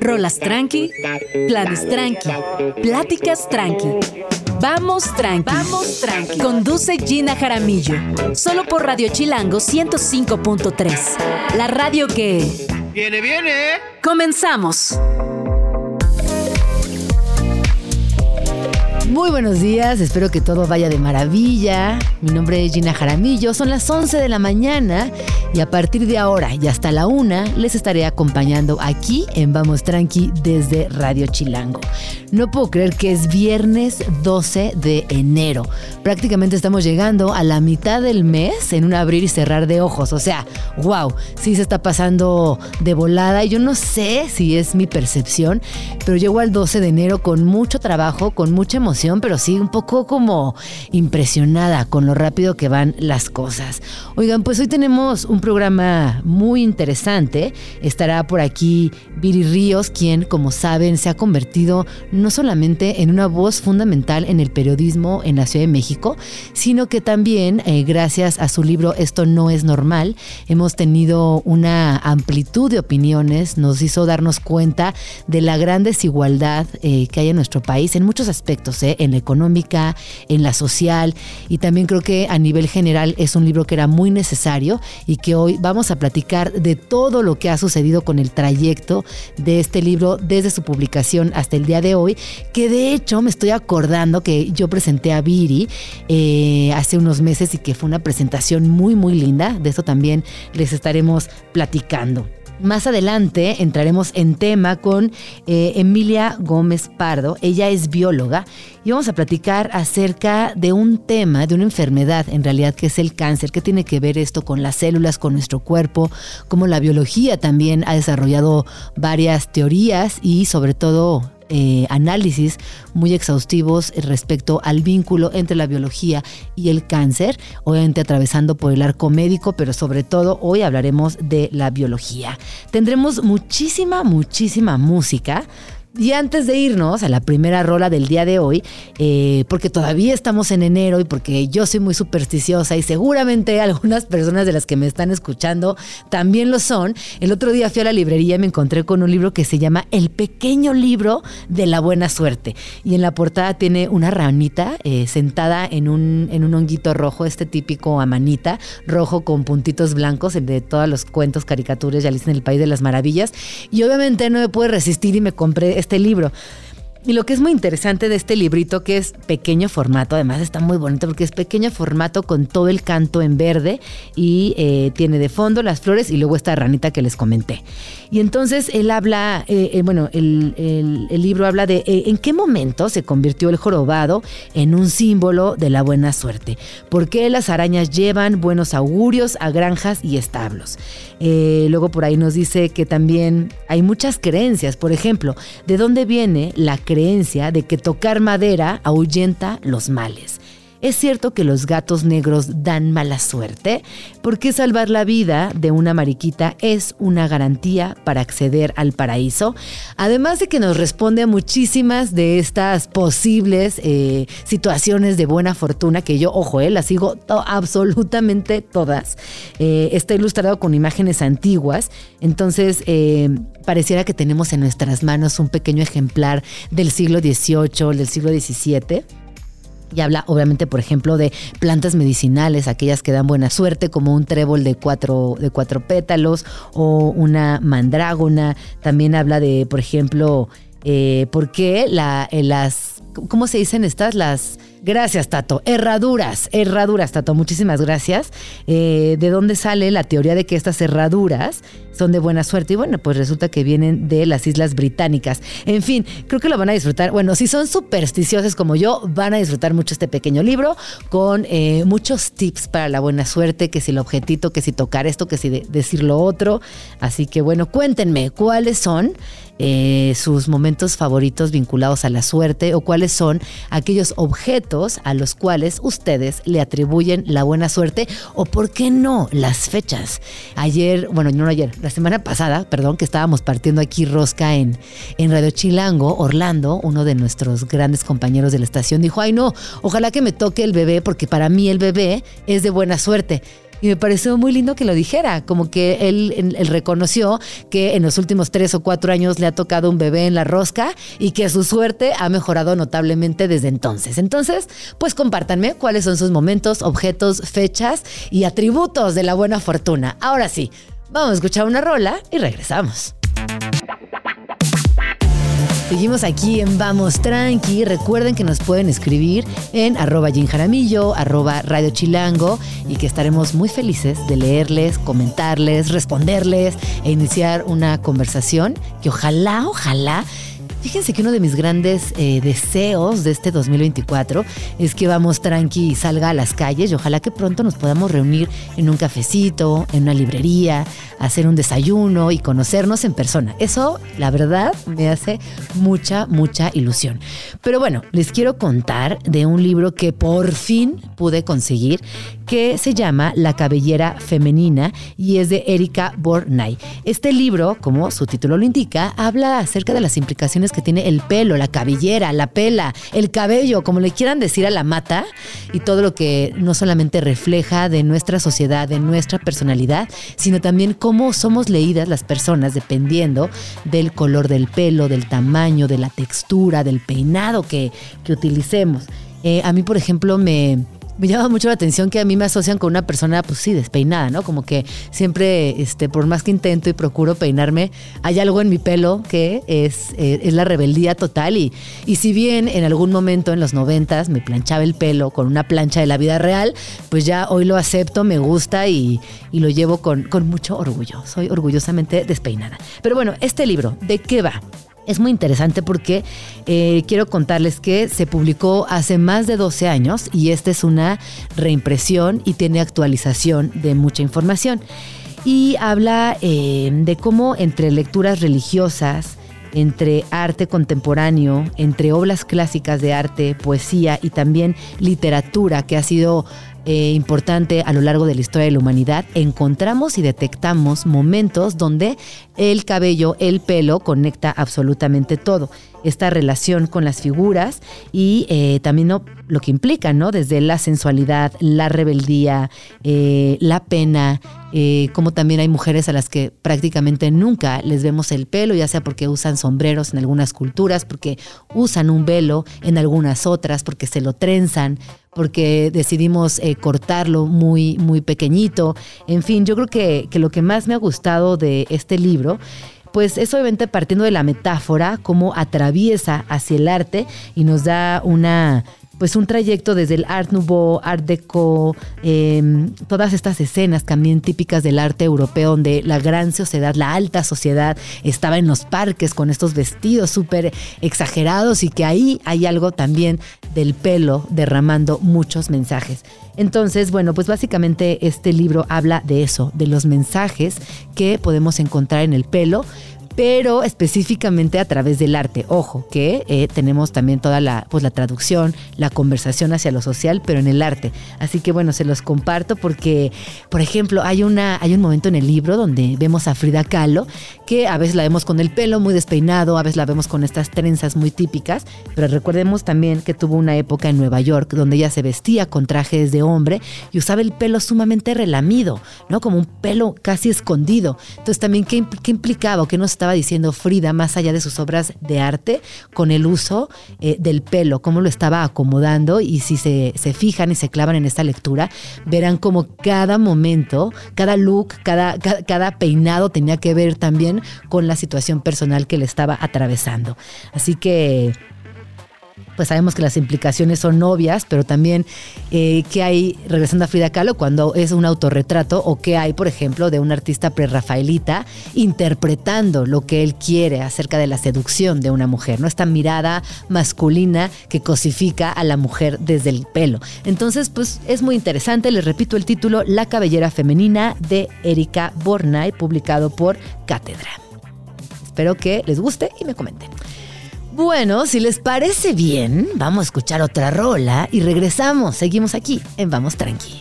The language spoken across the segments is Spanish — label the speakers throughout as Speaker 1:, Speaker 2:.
Speaker 1: Rolas tranqui, planes tranqui, pláticas tranqui. Vamos tranqui. Vamos tranqui. Conduce Gina Jaramillo. Solo por Radio Chilango 105.3. La radio que.
Speaker 2: ¡Viene, viene!
Speaker 1: Comenzamos.
Speaker 3: Muy buenos días, espero que todo vaya de maravilla. Mi nombre es Gina Jaramillo, son las 11 de la mañana y a partir de ahora y hasta la una les estaré acompañando aquí en Vamos Tranqui desde Radio Chilango. No puedo creer que es viernes 12 de enero. Prácticamente estamos llegando a la mitad del mes en un abrir y cerrar de ojos. O sea, wow, sí se está pasando de volada yo no sé si es mi percepción, pero llego al 12 de enero con mucho trabajo, con mucha emoción pero sí un poco como impresionada con lo rápido que van las cosas. Oigan, pues hoy tenemos un programa muy interesante. Estará por aquí Viri Ríos, quien, como saben, se ha convertido no solamente en una voz fundamental en el periodismo en la Ciudad de México, sino que también, eh, gracias a su libro Esto no es normal, hemos tenido una amplitud de opiniones, nos hizo darnos cuenta de la gran desigualdad eh, que hay en nuestro país en muchos aspectos. ¿eh? En la económica, en la social y también creo que a nivel general es un libro que era muy necesario y que hoy vamos a platicar de todo lo que ha sucedido con el trayecto de este libro desde su publicación hasta el día de hoy, que de hecho me estoy acordando que yo presenté a Viri eh, hace unos meses y que fue una presentación muy muy linda, de eso también les estaremos platicando. Más adelante entraremos en tema con eh, Emilia Gómez Pardo. Ella es bióloga y vamos a platicar acerca de un tema, de una enfermedad en realidad que es el cáncer. ¿Qué tiene que ver esto con las células, con nuestro cuerpo? Cómo la biología también ha desarrollado varias teorías y sobre todo eh, análisis muy exhaustivos respecto al vínculo entre la biología y el cáncer, obviamente atravesando por el arco médico, pero sobre todo hoy hablaremos de la biología. Tendremos muchísima, muchísima música. Y antes de irnos a la primera rola del día de hoy, eh, porque todavía estamos en enero y porque yo soy muy supersticiosa y seguramente algunas personas de las que me están escuchando también lo son, el otro día fui a la librería y me encontré con un libro que se llama El pequeño libro de la buena suerte. Y en la portada tiene una ranita eh, sentada en un, en un honguito rojo, este típico amanita, rojo con puntitos blancos, el de todos los cuentos, caricaturas ya Alice en el País de las Maravillas. Y obviamente no me pude resistir y me compré este libro. Y lo que es muy interesante de este librito, que es pequeño formato, además está muy bonito porque es pequeño formato con todo el canto en verde y eh, tiene de fondo las flores y luego esta ranita que les comenté. Y entonces él habla, eh, eh, bueno, el, libro habla de en qué momento se convirtió el jorobado en un símbolo de la buena suerte. ¿Por qué las arañas llevan buenos augurios a granjas y establos? luego por ahí nos dice que también hay muchas creencias. Por ejemplo, ¿de dónde viene la creencia? Creencia de que tocar madera ahuyenta los males. ¿Es cierto que los gatos negros dan mala suerte? Porque salvar la vida de una mariquita es una garantía para acceder al paraíso? Además de que nos responde a muchísimas de estas posibles eh, situaciones de buena fortuna, que yo, ojo, eh, las sigo absolutamente todas. Eh, está ilustrado con imágenes antiguas, entonces pareciera que tenemos en nuestras manos un pequeño ejemplar del siglo XVIII, del siglo XVII y habla obviamente, por ejemplo, de plantas medicinales, aquellas que dan buena suerte, como un trébol de cuatro, de cuatro pétalos o una mandrágona. También habla de, por ejemplo, eh, por qué la, eh, las, ¿cómo se dicen estas? Las Gracias, Tato. Herraduras, herraduras, Tato. Muchísimas gracias. Eh, ¿De dónde sale la teoría de que estas herraduras son de buena suerte? Y bueno, pues resulta que vienen de las Islas Británicas. En fin, creo que lo van a disfrutar. Bueno, si son supersticiosos como yo, van a disfrutar mucho este pequeño libro con eh, muchos tips para la buena suerte, que si el objetito, que si tocar esto, que si decir lo otro. Así que bueno, cuéntenme cuáles son eh, sus momentos favoritos vinculados a la suerte o cuáles son aquellos objetos a los cuales ustedes le atribuyen la buena suerte o por qué no las fechas. Ayer, bueno, no ayer, la semana pasada, perdón, que estábamos partiendo aquí rosca en, en Radio Chilango, Orlando, uno de nuestros grandes compañeros de la estación, dijo, ay no, ojalá que me toque el bebé porque para mí el bebé es de buena suerte. Y me pareció muy lindo que lo dijera, como que él, reconoció que en los últimos tres o cuatro años le ha tocado un bebé en la rosca y que su suerte ha mejorado notablemente desde entonces. Entonces, pues compártanme cuáles son sus momentos, objetos, fechas y atributos de la buena fortuna. Ahora sí, vamos a escuchar una rola y regresamos. Seguimos aquí en Vamos Tranqui. Recuerden que nos pueden escribir en arroba Jaramillo, arroba Radio Chilango y que estaremos muy felices de leerles, comentarles, responderles e iniciar una conversación que ojalá, ojalá Fíjense que uno de mis grandes eh, deseos de este 2024 es que vamos tranqui y salga a las calles y ojalá que pronto nos podamos reunir en un cafecito, en una librería, hacer un desayuno y conocernos en persona. Eso, la verdad, me hace mucha, mucha ilusión. Pero bueno, les quiero contar de un libro que por fin pude conseguir que se llama La cabellera femenina y es de Erika Bornay. Este libro, como su título lo indica, habla acerca de las implicaciones que tiene el pelo, la cabellera, la pela, el cabello, como le quieran decir a la mata, y todo lo que no solamente refleja de nuestra sociedad, de nuestra personalidad, sino también cómo somos leídas las personas dependiendo del color del pelo, del tamaño, de la textura, del peinado que, que utilicemos. Eh, a mí, por ejemplo, me, me llama mucho la atención que a mí me asocian con una persona, pues sí, despeinada, ¿no? Como que siempre, este, por más que intento y procuro peinarme, hay algo en mi pelo que es, eh, es la rebeldía total. Y, y si bien en algún momento en los noventas me planchaba el pelo con una plancha de la vida real, pues ya hoy lo acepto, me gusta y, y lo llevo con, con mucho orgullo. Soy orgullosamente despeinada. Pero bueno, este libro, ¿de qué va? Es muy interesante porque eh, quiero contarles que se publicó hace más de 12 años y esta es una reimpresión y tiene actualización de mucha información. Y habla eh, de cómo entre lecturas religiosas, entre arte contemporáneo, entre obras clásicas de arte, poesía y también literatura que ha sido eh, importante a lo largo de la historia de la humanidad, encontramos y detectamos momentos donde el cabello, el pelo conecta absolutamente todo. Esta relación con las figuras y eh, también lo que implica, ¿no? Desde la sensualidad, la rebeldía, eh, la pena, como también hay mujeres a las que prácticamente nunca les vemos el pelo, ya sea porque usan sombreros en algunas culturas, porque usan un velo en algunas otras, porque se lo trenzan, porque decidimos eh, cortarlo muy, muy pequeñito. En fin, yo creo que, que lo que más me ha gustado de este libro pues es obviamente partiendo de la metáfora, cómo atraviesa hacia el arte y nos da una pues un trayecto desde el Art Nouveau, Art Deco, em, todas estas escenas también típicas del arte europeo, donde la gran sociedad, la alta sociedad, estaba en los parques con estos vestidos súper exagerados y que ahí hay algo también del pelo derramando muchos mensajes. Entonces, bueno, pues básicamente este libro habla de eso, de los mensajes que podemos encontrar en el pelo pero específicamente a través del arte. Ojo, que eh, tenemos también toda la, pues, la traducción, la conversación hacia lo social, pero en el arte. Así que bueno, se los comparto porque, por ejemplo, hay, una, hay un momento en el libro donde vemos a Frida Kahlo, que a veces la vemos con el pelo muy despeinado, a veces la vemos con estas trenzas muy típicas, pero recordemos también que tuvo una época en Nueva York donde ella se vestía con trajes de hombre y usaba el pelo sumamente relamido, ¿no? Como un pelo casi escondido. Entonces también, ¿qué, qué implicaba qué nos estaba diciendo Frida, más allá de sus obras de arte, con el uso eh, del pelo, cómo lo estaba acomodando y si se, se, fijan y se clavan en esta lectura, verán como cada momento, cada look, cada, cada peinado tenía que ver también con la situación personal que le estaba atravesando. Así que pues sabemos que las implicaciones son obvias, pero también eh, qué hay, regresando a Frida Kahlo, cuando es un autorretrato o qué hay, por ejemplo, de un artista prerrafaelita interpretando lo que él quiere acerca de la seducción de una mujer, ¿no? Esta mirada masculina que cosifica a la mujer desde el pelo. Entonces, pues es muy interesante, les repito el título, La cabellera femenina de Erika Bornay, publicado por Cátedra. Espero que les guste y me comenten. Bueno, si les parece bien, vamos a escuchar otra rola y regresamos. Seguimos aquí en Vamos Tranqui.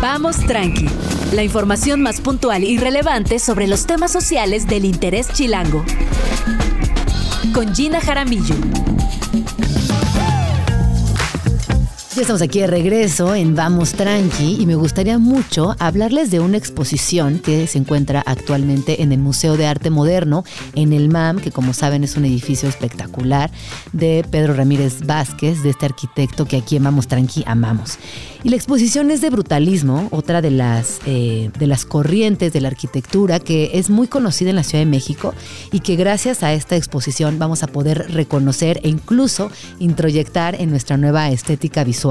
Speaker 1: Vamos Tranqui, la información más puntual y relevante sobre los temas sociales del interés chilango. Con Gina Jaramillo.
Speaker 3: Estamos aquí de regreso en Vamos Tranqui y me gustaría mucho hablarles de una exposición que se encuentra actualmente en el Museo de Arte Moderno en el MAM, que como saben es un edificio espectacular de Pedro Ramírez Vázquez, de este arquitecto que aquí en Vamos Tranqui amamos. Y la exposición es de brutalismo, otra de las, eh, de las corrientes de la arquitectura que es muy conocida en la Ciudad de México y que gracias a esta exposición vamos a poder reconocer e incluso introyectar en nuestra nueva estética visual.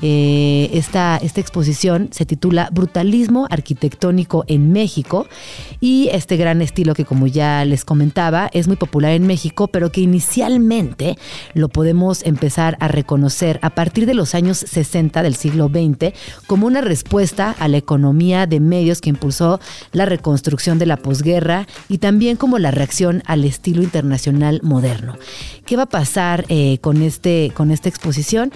Speaker 3: Eh, esta, esta exposición se titula Brutalismo Arquitectónico en México y este gran estilo que como ya les comentaba es muy popular en México, pero que inicialmente lo podemos empezar a reconocer a partir de los años 60 del siglo XX como una respuesta a la economía de medios que impulsó la reconstrucción de la posguerra y también como la reacción al estilo internacional moderno. ¿Qué va a pasar eh, con, este, con esta exposición?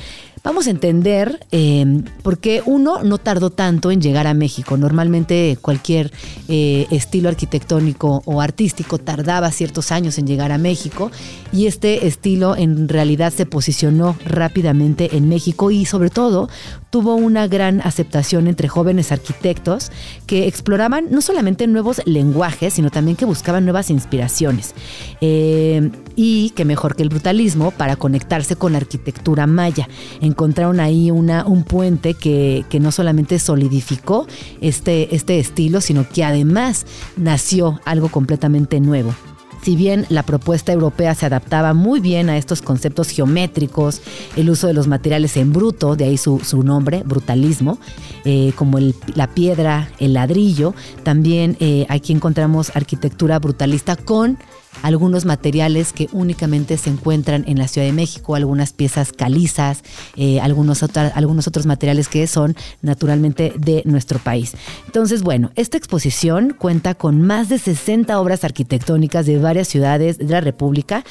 Speaker 3: Vamos a entender eh, por qué uno no tardó tanto en llegar a México. Normalmente cualquier eh, estilo arquitectónico o artístico tardaba ciertos años en llegar a México y este estilo en realidad se posicionó rápidamente en México y sobre todo tuvo una gran aceptación entre jóvenes arquitectos que exploraban no solamente nuevos lenguajes, sino también que buscaban nuevas inspiraciones. Eh, y que mejor que el brutalismo para conectarse con la arquitectura maya. Encontraron ahí una, un puente que, que no solamente solidificó este, este estilo, sino que además nació algo completamente nuevo. Si bien la propuesta europea se adaptaba muy bien a estos conceptos geométricos, el uso de los materiales en bruto, de ahí su, nombre, brutalismo, eh, como la piedra, el ladrillo, también eh, aquí encontramos arquitectura brutalista con algunos materiales que únicamente se encuentran en la Ciudad de México, algunas piezas calizas, eh, algunos, algunos otros materiales que son naturalmente de nuestro país. Entonces, bueno, esta exposición cuenta con más de 60 obras arquitectónicas de varias ciudades de la República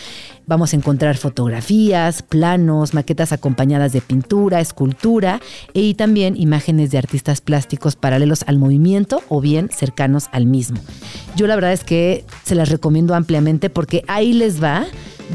Speaker 3: Vamos a encontrar fotografías, planos, maquetas acompañadas de pintura, escultura y también imágenes de artistas plásticos paralelos al movimiento o bien cercanos al mismo. Yo la verdad es que se las recomiendo ampliamente porque ahí les va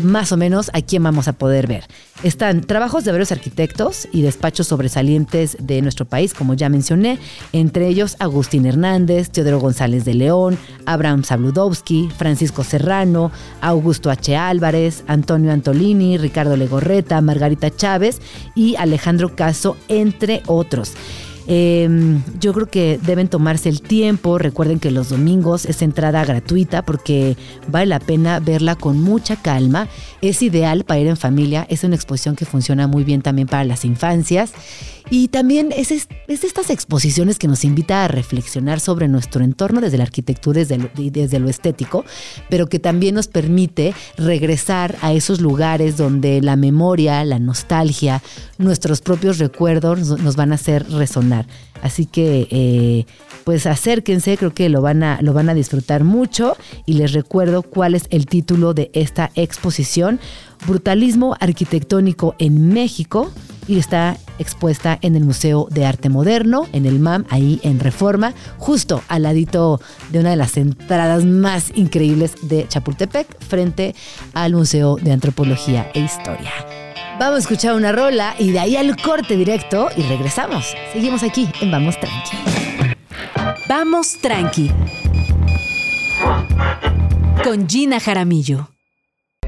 Speaker 3: más o menos a quién vamos a poder ver. Están trabajos de varios arquitectos y despachos sobresalientes de nuestro país, como ya mencioné, entre ellos Agustín Hernández, Teodoro González de León, Abraham Sabludowski, Francisco Serrano, Augusto H. Álvarez, Antonio Antolini, Ricardo Legorreta, Margarita Chávez y Alejandro Caso, entre otros. Em, yo creo que deben tomarse el tiempo. Recuerden que los domingos es entrada gratuita porque vale la pena verla con mucha calma. Es ideal para ir en familia. Es una exposición que funciona muy bien también para las infancias. Y también es, es, de estas exposiciones que nos invita a reflexionar sobre nuestro entorno desde la arquitectura y desde, desde lo estético, pero que también nos permite regresar a esos lugares donde la memoria, la nostalgia, nuestros propios recuerdos nos van a hacer resonar. Así que eh, pues acérquense, creo que lo van, a, lo van a disfrutar mucho y les recuerdo cuál es el título de esta exposición, Brutalismo Arquitectónico en México y está expuesta en el Museo de Arte Moderno, en el MAM, ahí en Reforma, justo al ladito de una de las entradas más increíbles de Chapultepec, frente al Museo de Antropología e Historia. Vamos a escuchar una rola y de ahí al corte directo y regresamos. Seguimos aquí en Vamos Tranqui.
Speaker 1: Vamos Tranqui. Con Gina Jaramillo.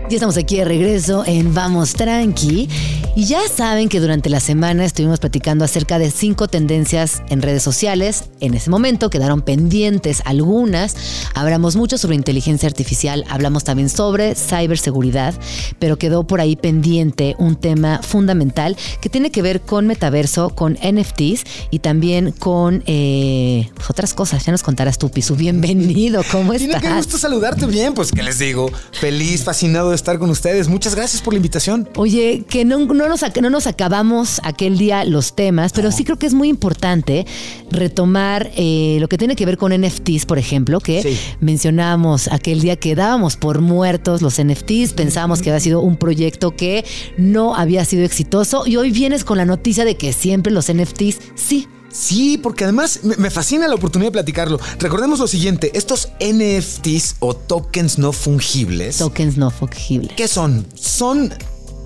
Speaker 3: Ya estamos aquí de regreso en Vamos Tranqui y ya saben que durante la semana estuvimos platicando acerca de cinco tendencias en redes sociales. En ese momento quedaron pendientes algunas. Hablamos mucho sobre inteligencia artificial, hablamos también sobre ciberseguridad, pero quedó por ahí pendiente un tema fundamental que tiene que ver con metaverso, con NFTs y también con eh, pues, otras cosas. Ya nos contarás tú, Pisu. Bienvenido, ¿cómo estás?
Speaker 2: Qué gusto saludarte bien. Pues, ¿qué les digo? Feliz, fascinado de estar con ustedes. Muchas gracias por la invitación.
Speaker 3: Oye, que no no nos, no nos acabamos aquel día los temas, pero sí creo que es muy importante retomar eh, lo que tiene que ver con NFTs, por ejemplo, que mencionábamos aquel día que dábamos por muertos los NFTs, pensábamos que había sido un proyecto que no había sido exitoso y hoy vienes con la noticia de que siempre los NFTs sí
Speaker 2: Sí, porque además me fascina la oportunidad de platicarlo. Recordemos lo siguiente, estos NFTs o tokens no fungibles.
Speaker 3: Tokens no fungibles.
Speaker 2: ¿Qué son? Son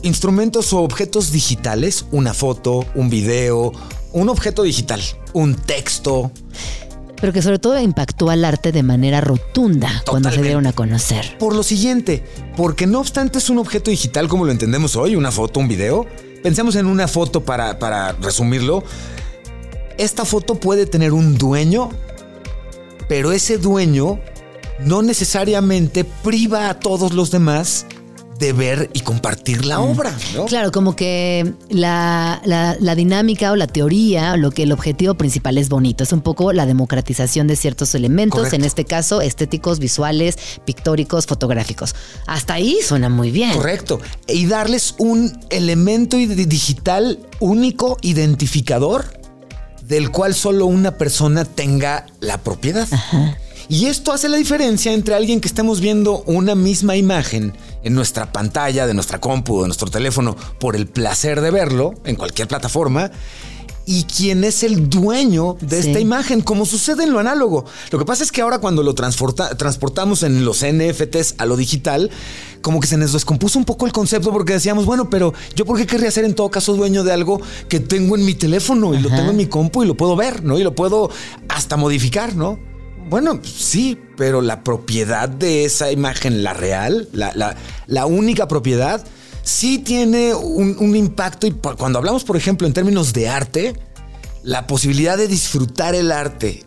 Speaker 2: instrumentos o objetos digitales, una foto, un video, un objeto digital, un texto.
Speaker 3: Pero que sobre todo impactó al arte de manera rotunda cuando se dieron a conocer.
Speaker 2: Por lo siguiente, porque no obstante es un objeto digital como lo entendemos hoy, una foto, un video, pensemos en una foto para, para resumirlo. Esta foto puede tener un dueño, pero ese dueño no necesariamente priva a todos los demás de ver y compartir la obra, ¿no?
Speaker 3: Claro, como que la, la- la dinámica o la teoría, lo que el objetivo principal es bonito, es un poco la democratización de ciertos elementos,
Speaker 2: Correcto.
Speaker 3: en este caso estéticos, visuales, pictóricos, fotográficos. Hasta ahí suena muy bien.
Speaker 2: Correcto. Y darles un elemento digital único, identificador, del cual solo una persona tenga la propiedad. Y esto hace la diferencia entre alguien que estemos viendo una misma imagen en nuestra pantalla de nuestra compu, de nuestro teléfono, por el placer de verlo en cualquier plataforma, y quien es el dueño de
Speaker 3: Sí.
Speaker 2: esta imagen, como sucede en lo análogo. Lo que pasa es que ahora cuando lo transporta- transportamos en los NFTs a lo digital, como que se nos descompuso un poco el concepto porque decíamos, bueno, pero yo por qué querría ser en todo caso dueño de algo que tengo en mi teléfono y lo tengo en mi compu y lo puedo ver, ¿no? Y lo puedo hasta modificar, ¿no? Bueno, sí, pero la propiedad de esa imagen, la real, la, la- única propiedad, sí tiene un, un impacto. Y cuando hablamos, por ejemplo, en términos de arte, la posibilidad de disfrutar el arte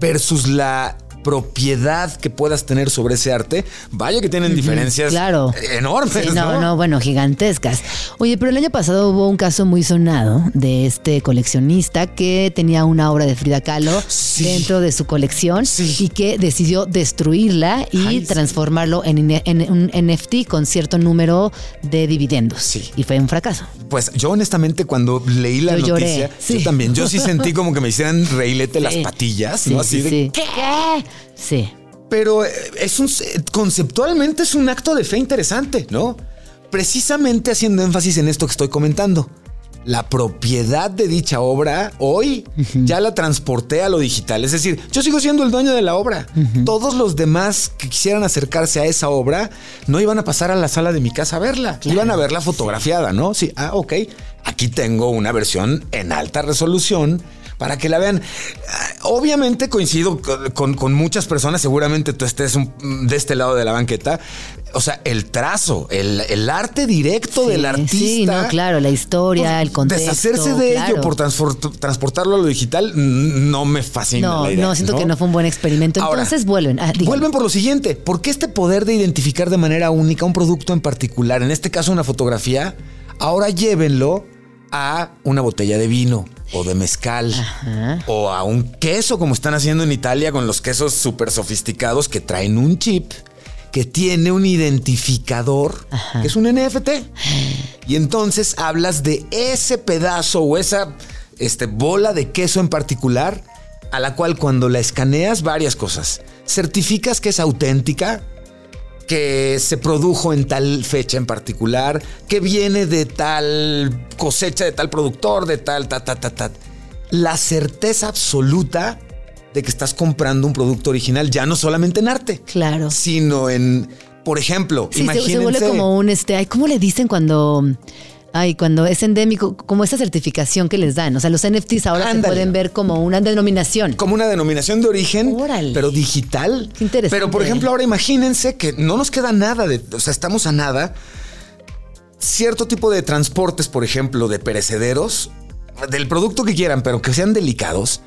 Speaker 2: versus la propiedad que puedas tener sobre ese arte, vaya que tienen diferencias
Speaker 3: claro.
Speaker 2: enormes.
Speaker 3: Sí, no,
Speaker 2: no,
Speaker 3: no, bueno, gigantescas. Oye, pero el año pasado hubo un caso muy sonado de este coleccionista que tenía una obra de Frida Kahlo
Speaker 2: Sí.
Speaker 3: dentro de su colección
Speaker 2: Sí.
Speaker 3: y que decidió destruirla y
Speaker 2: Ay,
Speaker 3: transformarlo en, un NFT con cierto número de dividendos. Y fue un fracaso.
Speaker 2: Pues yo honestamente cuando leí la
Speaker 3: Yo lloré,
Speaker 2: noticia,
Speaker 3: sí.
Speaker 2: yo también, yo sí sentí como que me hicieran reilete las patillas,
Speaker 3: Sí,
Speaker 2: ¿no? Así
Speaker 3: sí,
Speaker 2: de,
Speaker 3: sí. ¿Qué? Sí.
Speaker 2: Pero eh, es un conceptualmente es un acto de fe interesante, ¿no? Precisamente haciendo énfasis en esto que estoy comentando. La propiedad de dicha obra hoy ya la transporté a lo digital. Es decir, yo sigo siendo el dueño de la obra. Todos los demás que quisieran acercarse a esa obra no iban a pasar a la sala de mi casa a verla. Iban a verla fotografiada, ¿no? Sí, ah, ok. Aquí tengo una versión en alta resolución para que la vean. Obviamente coincido con, muchas personas, seguramente tú estés un- de este lado de la banqueta. O sea, el trazo, el, el arte directo
Speaker 3: Sí,
Speaker 2: del artista.
Speaker 3: Sí, no, claro, la historia, el contexto.
Speaker 2: Deshacerse de
Speaker 3: claro.
Speaker 2: ello por transportarlo a lo digital no me fascina
Speaker 3: No,
Speaker 2: la idea.
Speaker 3: no, siento que no fue un buen experimento.
Speaker 2: Ahora,
Speaker 3: Entonces vuelven. Ah.
Speaker 2: Vuelven por lo siguiente, porque este poder de identificar de manera única un producto en particular, en este caso una fotografía, ahora llévenlo a una botella de vino o de mezcal o a un queso como están haciendo en Italia con los quesos súper sofisticados que traen un chip que tiene un identificador que es un NFT. Y entonces hablas de ese pedazo o esa este, bola de queso en particular a la cual cuando la escaneas varias cosas. Certificas que es auténtica, que se produjo en tal fecha en particular, que viene de tal cosecha de tal productor, de tal, ta, ta, ta, ta. La certeza absoluta de que estás comprando un producto original, ya no solamente en arte,
Speaker 3: Claro.
Speaker 2: sino en, por ejemplo,
Speaker 3: Sí, se,
Speaker 2: imagínense.
Speaker 3: se vuelve como un este, ¿cómo le dicen cuando ay, cuando es endémico, como esa certificación que les dan? O sea, los NFTs ahora se pueden ver como una denominación.
Speaker 2: como una denominación de origen,
Speaker 3: Órale.
Speaker 2: pero digital.
Speaker 3: Qué interesante.
Speaker 2: Pero por ejemplo, ahora imagínense que no nos queda nada de, o sea, estamos a nada. Cierto tipo de transportes, por ejemplo, de perecederos, del producto que quieran, pero que sean delicados,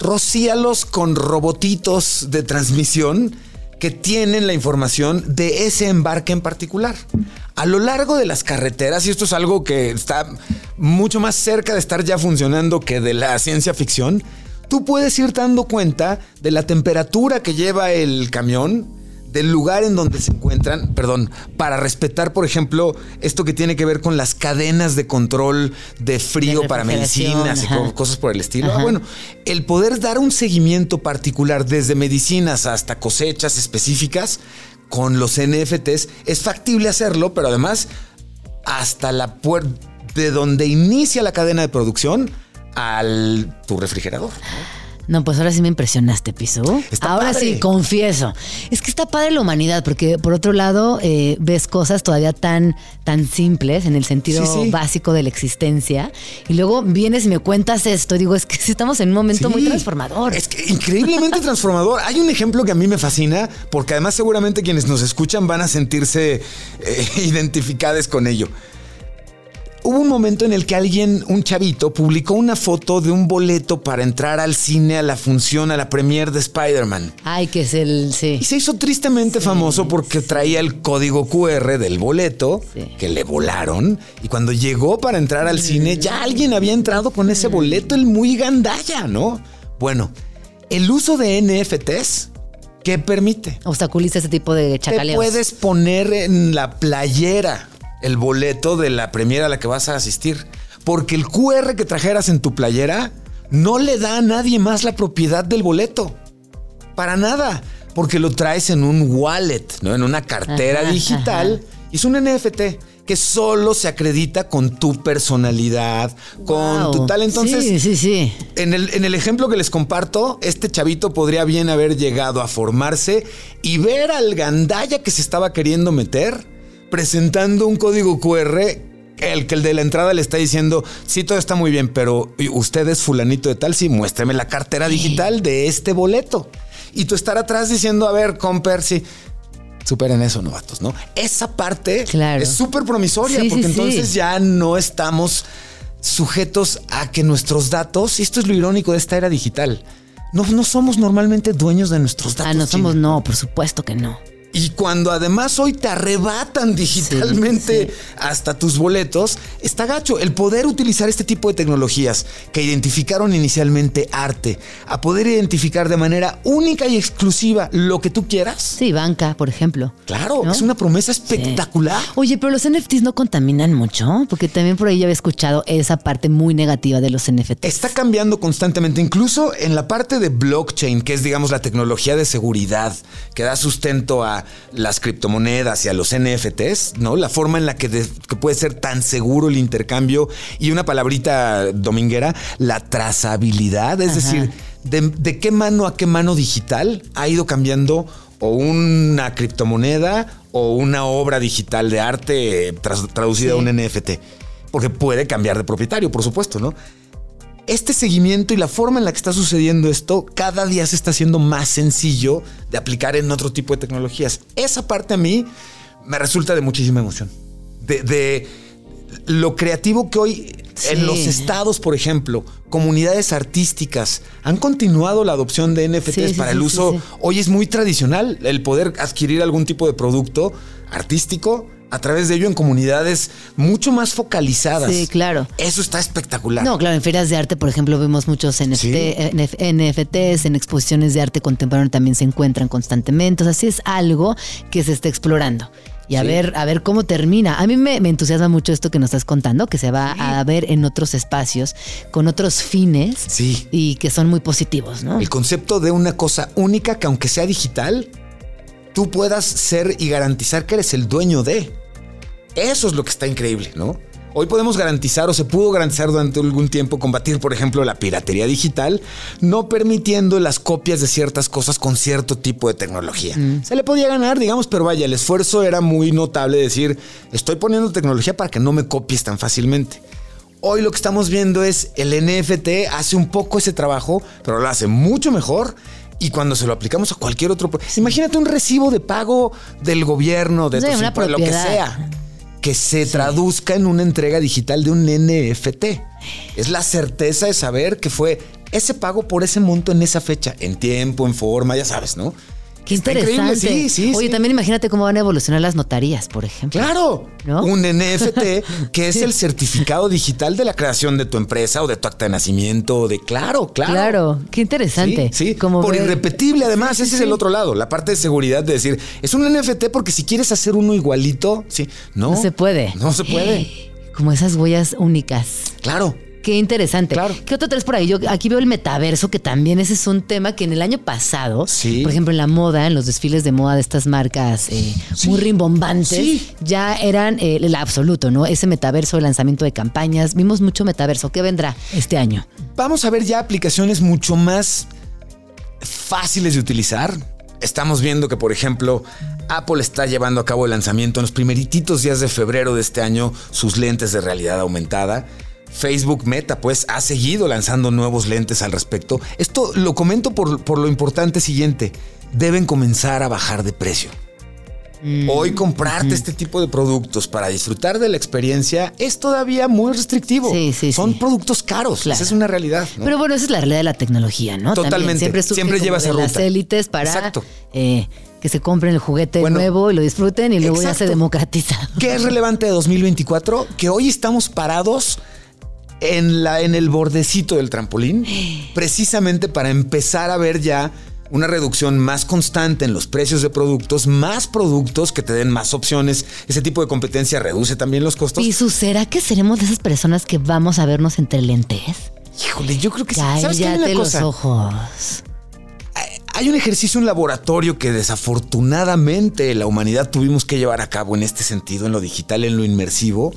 Speaker 2: rocíalos con robotitos de transmisión que tienen la información de ese embarque en particular. A lo largo de las carreteras, y esto es algo que está mucho más cerca de estar ya funcionando que de la ciencia ficción, tú puedes ir dando cuenta de la temperatura que lleva el camión, del lugar en donde se encuentran, perdón, para respetar, por ejemplo, esto que tiene que ver con las cadenas de control de frío
Speaker 3: De
Speaker 2: para medicinas y
Speaker 3: ajá.
Speaker 2: cosas por el estilo. Ah, bueno, el poder dar un seguimiento particular desde medicinas hasta cosechas específicas con los NFTs es factible hacerlo, pero además hasta la puerta de donde inicia la cadena de producción al tu refrigerador. No,
Speaker 3: pues ahora sí me impresionaste, Piso.
Speaker 2: Está
Speaker 3: ahora
Speaker 2: padre.
Speaker 3: sí, confieso. Es que está padre la humanidad, porque por otro lado eh, ves cosas todavía tan, tan simples en el sentido
Speaker 2: Sí, sí.
Speaker 3: básico de la existencia. Y luego vienes y me cuentas esto. Digo, es que estamos en un momento muy transformador.
Speaker 2: Es que increíblemente transformador. Hay un ejemplo que a mí me fascina, porque además seguramente quienes nos escuchan van a sentirse eh, identificadas con ello. Hubo un momento en el que alguien, un chavito, publicó una foto de un boleto para entrar al cine, a la función, a la premiere de Spider-Man.
Speaker 3: Ay, que es el. Sí.
Speaker 2: Y se hizo tristemente famoso porque traía el código QR del boleto
Speaker 3: Sí.
Speaker 2: que le volaron. Y cuando llegó para entrar al cine, ya alguien había entrado con ese boleto, el muy gandalla, ¿no? Bueno, el uso de NFTs, ¿qué permite?
Speaker 3: Obstaculiza ese tipo de
Speaker 2: Te
Speaker 3: chacaleos.
Speaker 2: puedes poner en la playera el boleto de la premiera a la que vas a asistir. Porque el QR que trajeras en tu playera no le da a nadie más la propiedad del boleto. Para nada. Porque lo traes en un wallet, ¿no? En una cartera
Speaker 3: Ajá,
Speaker 2: digital. Y es un NFT que solo se acredita con tu personalidad, con tu tal. Entonces,
Speaker 3: Sí, sí, sí.
Speaker 2: en el, en el ejemplo que les comparto, este chavito podría bien haber llegado a formarse y ver al gandalla que se estaba queriendo meter presentando un código QR. El que el de la entrada le está diciendo, sí, todo está muy bien, pero usted es fulanito de tal, sí, muéstreme la cartera digital de este boleto. Y tú estar atrás diciendo, a ver, comper, sí. Superen eso, novatos, ¿no? Esa parte
Speaker 3: Claro.
Speaker 2: es súper promisoria,
Speaker 3: Sí,
Speaker 2: porque
Speaker 3: sí.
Speaker 2: entonces ya no estamos sujetos a que nuestros datos, y esto es lo irónico de esta era digital, no, no somos normalmente dueños de nuestros datos.
Speaker 3: Ah, no somos, no, por supuesto que no.
Speaker 2: Y cuando además hoy te arrebatan digitalmente hasta tus boletos, está gacho. El poder utilizar este tipo de tecnologías que identificaron inicialmente arte, a poder identificar de manera única y exclusiva lo que tú quieras.
Speaker 3: Sí, banca, por ejemplo.
Speaker 2: Claro,
Speaker 3: ¿No?
Speaker 2: es una promesa espectacular.
Speaker 3: Oye, pero los NFTs no contaminan mucho, porque también por ahí ya había escuchado esa parte muy negativa de los NFTs.
Speaker 2: Está cambiando constantemente, incluso en la parte de blockchain, que es, digamos, la tecnología de seguridad que da sustento a las criptomonedas y a los NFTs, ¿no? La forma en la que, de- que puede ser tan seguro el intercambio y una palabrita dominguera, la trazabilidad, es
Speaker 3: Ajá.
Speaker 2: decir, de, de qué mano a qué mano digital ha ido cambiando o una criptomoneda o una obra digital de arte traducida a un NFT. Porque puede cambiar de propietario, por supuesto, ¿no? Este seguimiento y la forma en la que está sucediendo esto cada día se está haciendo más sencillo de aplicar en otro tipo de tecnologías. Esa parte a mí me resulta de muchísima emoción. De, de lo creativo que hoy
Speaker 3: Sí.
Speaker 2: en los estados, por ejemplo, comunidades artísticas han continuado la adopción de NFTs
Speaker 3: Sí,
Speaker 2: para
Speaker 3: sí,
Speaker 2: el uso. Hoy es muy tradicional el poder adquirir algún tipo de producto artístico a través de ello en comunidades mucho más focalizadas.
Speaker 3: Sí, claro.
Speaker 2: Eso está espectacular.
Speaker 3: No, claro, en ferias de arte, por ejemplo, vemos muchos NFT,
Speaker 2: Sí.
Speaker 3: NF NFTs, en exposiciones de arte contemporáneo también se encuentran constantemente. O sea, sí es algo que se está explorando. Y a
Speaker 2: Sí.
Speaker 3: ver, a ver cómo termina. A mí me, me entusiasma mucho esto que nos estás contando, que se va a ver en otros espacios, con otros fines
Speaker 2: Sí.
Speaker 3: y que son muy positivos, ¿no?
Speaker 2: El concepto de una cosa única que aunque sea digital, tú puedas ser y garantizar que eres el dueño de. Eso es lo que está increíble, ¿no? Hoy podemos garantizar o se pudo garantizar durante algún tiempo combatir, por ejemplo, la piratería digital, no permitiendo las copias de ciertas cosas con cierto tipo de tecnología. Se le podía ganar, digamos, pero vaya, el esfuerzo era muy notable decir, estoy poniendo tecnología para que no me copies tan fácilmente. Hoy lo que estamos viendo es el NFT hace un poco ese trabajo, pero lo hace mucho mejor. Y cuando se lo aplicamos a cualquier otro... Imagínate un recibo de pago del gobierno, de
Speaker 3: Sí,
Speaker 2: tu-
Speaker 3: una
Speaker 2: de lo que sea, que se traduzca en una entrega digital de un NFT. Es la certeza de saber que fue ese pago por ese monto en esa fecha, en tiempo, en forma, ya sabes, ¿no?
Speaker 3: Qué
Speaker 2: Está increíble,
Speaker 3: interesante.
Speaker 2: Sí, sí,
Speaker 3: Oye,
Speaker 2: sí.
Speaker 3: también imagínate cómo van a evolucionar las notarías, por ejemplo.
Speaker 2: Claro,
Speaker 3: ¿No?
Speaker 2: un NFT que es el certificado digital de la creación de tu empresa o de tu acta de nacimiento, o de claro, claro.
Speaker 3: Claro, qué interesante.
Speaker 2: Sí.
Speaker 3: Como
Speaker 2: por
Speaker 3: ver-
Speaker 2: irrepetible además, ese es el otro lado, la parte de seguridad de decir, es un NFT porque si quieres hacer uno igualito, sí, no.
Speaker 3: No se puede.
Speaker 2: No se puede.
Speaker 3: Como esas huellas únicas.
Speaker 2: Claro.
Speaker 3: Qué interesante.
Speaker 2: Claro.
Speaker 3: ¿Qué otro traes por ahí? Yo aquí veo el metaverso, que también ese es un tema que en el año pasado,
Speaker 2: Sí.
Speaker 3: por ejemplo, en la moda, en los desfiles de moda de estas marcas eh,
Speaker 2: Sí.
Speaker 3: muy rimbombantes,
Speaker 2: Sí.
Speaker 3: ya eran eh, el absoluto, ¿no? Ese metaverso, el lanzamiento de campañas. Vimos mucho metaverso. ¿Qué vendrá este año?
Speaker 2: Vamos a ver ya aplicaciones mucho más fáciles de utilizar. Estamos viendo que, por ejemplo, Apple está llevando a cabo el lanzamiento en los primerititos días de febrero de este año sus lentes de realidad aumentada. Facebook Meta, pues, ha seguido lanzando nuevos lentes al respecto. Esto lo comento por, por lo importante siguiente. Deben comenzar a bajar de precio.
Speaker 3: Mm.
Speaker 2: Hoy comprarte este tipo de productos para disfrutar de la experiencia es todavía muy restrictivo.
Speaker 3: Sí, sí,
Speaker 2: Son
Speaker 3: sí.
Speaker 2: productos caros.
Speaker 3: Claro.
Speaker 2: Esa es una realidad. ¿no?
Speaker 3: Pero bueno, esa es la realidad de la tecnología, ¿no? También
Speaker 2: Totalmente.
Speaker 3: Siempre, surge
Speaker 2: Siempre
Speaker 3: como
Speaker 2: lleva esa
Speaker 3: de las
Speaker 2: ruta.
Speaker 3: élites para
Speaker 2: Exacto.
Speaker 3: eh, que se compren el juguete
Speaker 2: Bueno,
Speaker 3: nuevo y lo disfruten y luego ya se democratiza.
Speaker 2: ¿Qué es relevante de 2024? Que hoy estamos parados en, la, en el bordecito del trampolín, precisamente para empezar a ver ya una reducción más constante en los precios de productos, más productos que te den más opciones. Ese tipo de competencia reduce también los costos.
Speaker 3: ¿Y su será que seremos de esas personas que vamos a vernos entre lentes?
Speaker 2: Híjole, yo creo que sí. ¿Sabes qué hay una
Speaker 3: los ojos.
Speaker 2: Hay un ejercicio en laboratorio que desafortunadamente la humanidad tuvimos que llevar a cabo en este sentido, en lo digital, en lo inmersivo,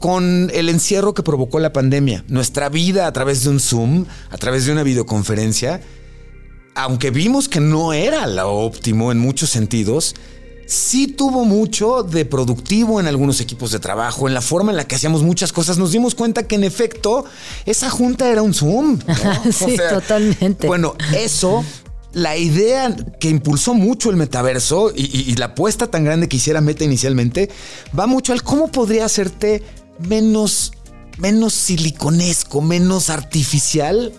Speaker 2: con el encierro que provocó la pandemia. Nuestra vida a través de un Zoom, a través de una videoconferencia, aunque vimos que no era lo óptimo en muchos sentidos, sí tuvo mucho de productivo en algunos equipos de trabajo, en la forma en la que hacíamos muchas cosas. Nos dimos cuenta que en efecto esa junta era un Zoom. ¿no?
Speaker 3: Sí, totalmente.
Speaker 2: Bueno, eso, la idea que impulsó mucho el metaverso y, y- y la apuesta tan grande que hiciera Meta inicialmente, va mucho al cómo podría hacerte menos, menos siliconesco, menos artificial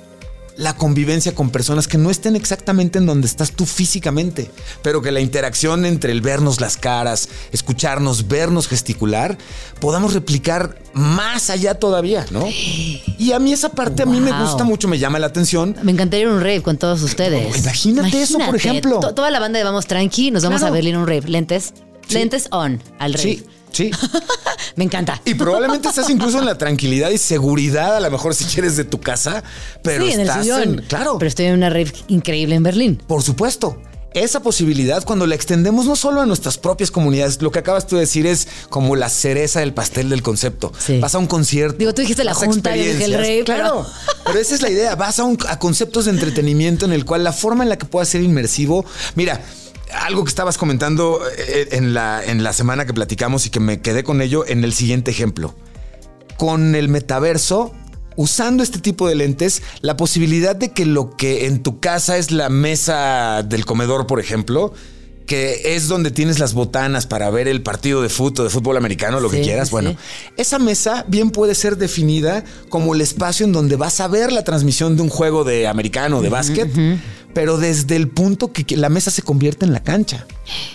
Speaker 2: la convivencia con personas que no estén exactamente en donde estás tú físicamente, pero que la interacción entre el vernos las caras, escucharnos, vernos gesticular, podamos replicar más allá todavía, ¿no? Y a mí esa parte a mí me gusta mucho, me llama la atención.
Speaker 3: Me encantaría ir a un rave con todos ustedes.
Speaker 2: Imagínate eso, por ejemplo.
Speaker 3: to- toda la banda de Vamos Tranqui, nos vamos
Speaker 2: Claro.
Speaker 3: a Berlín un rave. Lentes,
Speaker 2: Sí.
Speaker 3: lentes on al rave.
Speaker 2: Sí, sí.
Speaker 3: Me encanta.
Speaker 2: Y probablemente estás incluso en la tranquilidad y seguridad, a lo mejor si quieres de tu casa, pero
Speaker 3: sí, en el
Speaker 2: estás
Speaker 3: sillón.
Speaker 2: en- claro.
Speaker 3: Pero estoy en una rave increíble en Berlín.
Speaker 2: Por supuesto. Esa posibilidad, cuando la extendemos no solo a nuestras propias comunidades, lo que acabas tú de decir es como la cereza del pastel del concepto.
Speaker 3: Sí.
Speaker 2: Vas a un concierto.
Speaker 3: Digo, tú dijiste la junta, dije el rave,
Speaker 2: Claro. Pero esa es la idea. Vas a, un- a conceptos de entretenimiento en el cual la forma en la que pueda ser inmersivo. Mira, algo que estabas comentando eh, en la, en la semana que platicamos y que me quedé con ello en el siguiente ejemplo con el metaverso, usando este tipo de lentes, la posibilidad de que lo que en tu casa es la mesa del comedor, por ejemplo, que es donde tienes las botanas para ver el partido de fútbol, de fútbol americano, lo que quieras. Bueno,
Speaker 3: sí.
Speaker 2: esa mesa bien puede ser definida como el espacio en donde vas a ver la transmisión de un juego de americano, o de básquet, pero desde el punto que la mesa se convierte en la cancha.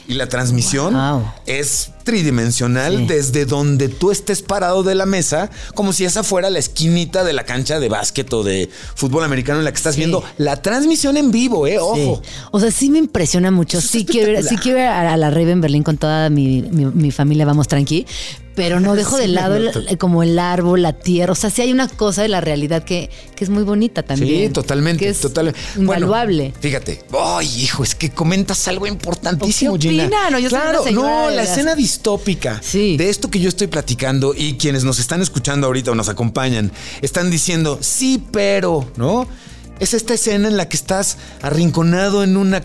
Speaker 2: Y la transmisión
Speaker 3: Wow.
Speaker 2: es tridimensional
Speaker 3: Sí.
Speaker 2: desde donde tú estés parado de la mesa, como si esa fuera la esquinita de la cancha de básquet o de fútbol americano en la que estás
Speaker 3: Sí.
Speaker 2: viendo la transmisión en vivo, eh, ojo.
Speaker 3: Sí. O sea, sí me impresiona mucho. Sí quiero, ir, sí quiero ir a la rave en Berlín con toda mi, mi- mi familia, vamos tranqui. Pero no dejo
Speaker 2: Sí,
Speaker 3: de lado el-
Speaker 2: noto.
Speaker 3: como el árbol, la tierra. O sea, sí hay una cosa de la realidad que, que es muy bonita también.
Speaker 2: Sí, totalmente,
Speaker 3: Que es. Invaluable.
Speaker 2: Bueno, fíjate, ay, hijo, es que comentas algo importantísimo,
Speaker 3: ¿Qué
Speaker 2: Gina.
Speaker 3: No, yo soy
Speaker 2: claro,
Speaker 3: una
Speaker 2: no, la
Speaker 3: las-
Speaker 2: escena distópica
Speaker 3: Sí.
Speaker 2: de esto que yo estoy platicando y quienes nos están escuchando ahorita o nos acompañan están diciendo sí, pero, ¿no? Es esta escena en la que estás arrinconado en una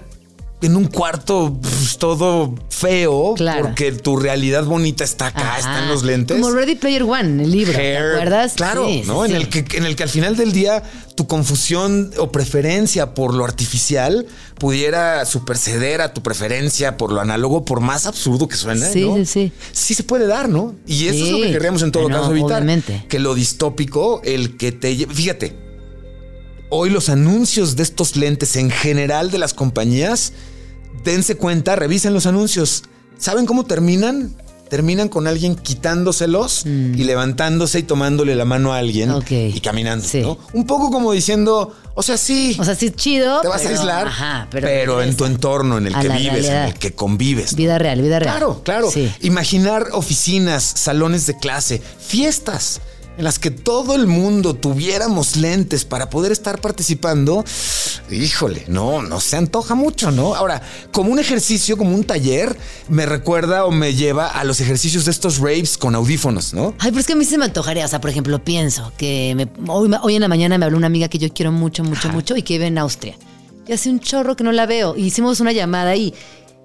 Speaker 2: en un cuarto pues, todo feo
Speaker 3: Claro.
Speaker 2: porque tu realidad bonita está acá,
Speaker 3: Ajá.
Speaker 2: están los lentes.
Speaker 3: Como Ready Player One, el libro. ¿Te
Speaker 2: Hair.
Speaker 3: acuerdas?
Speaker 2: Claro,
Speaker 3: Sí,
Speaker 2: ¿no?
Speaker 3: sí,
Speaker 2: En,
Speaker 3: sí.
Speaker 2: el que, en el que al final del día tu confusión o preferencia por lo artificial pudiera superceder a tu preferencia por lo análogo, por más absurdo que suene.
Speaker 3: Sí,
Speaker 2: ¿no?
Speaker 3: sí, sí.
Speaker 2: Sí se puede dar, ¿no? Y eso es lo que querríamos en todo
Speaker 3: no,
Speaker 2: caso evitar.
Speaker 3: obviamente.
Speaker 2: Que lo distópico, el que te lleve. Fíjate, hoy los anuncios de estos lentes en general de las compañías, dense cuenta, revisen los anuncios. ¿Saben cómo terminan? Terminan con alguien quitándoselos y levantándose y tomándole la mano a alguien
Speaker 3: Mm.
Speaker 2: Y caminando.
Speaker 3: Sí.
Speaker 2: ¿no? Un poco como diciendo, o sea, sí,
Speaker 3: O sea, sí chido.
Speaker 2: te vas a aislar,
Speaker 3: Ajá,
Speaker 2: pero,
Speaker 3: pero,
Speaker 2: en tu entorno, en el que vives, en el que convives. ¿no?
Speaker 3: Vida real, vida real.
Speaker 2: Claro, claro.
Speaker 3: Sí.
Speaker 2: Imaginar oficinas, salones de clase, fiestas en las que todo el mundo tuviéramos lentes para poder estar participando, híjole, no, no se antoja mucho, ¿no? Ahora, como un ejercicio, como un taller, me recuerda o me lleva a los ejercicios de estos raves con audífonos, ¿no?
Speaker 3: Ay, pero es que a mí se me antojaría. O sea, por ejemplo, pienso que me- hoy, hoy en la mañana me habló una amiga que yo quiero mucho, mucho, mucho y que vive en Austria. y hace un chorro que no la veo. Y hicimos una llamada y,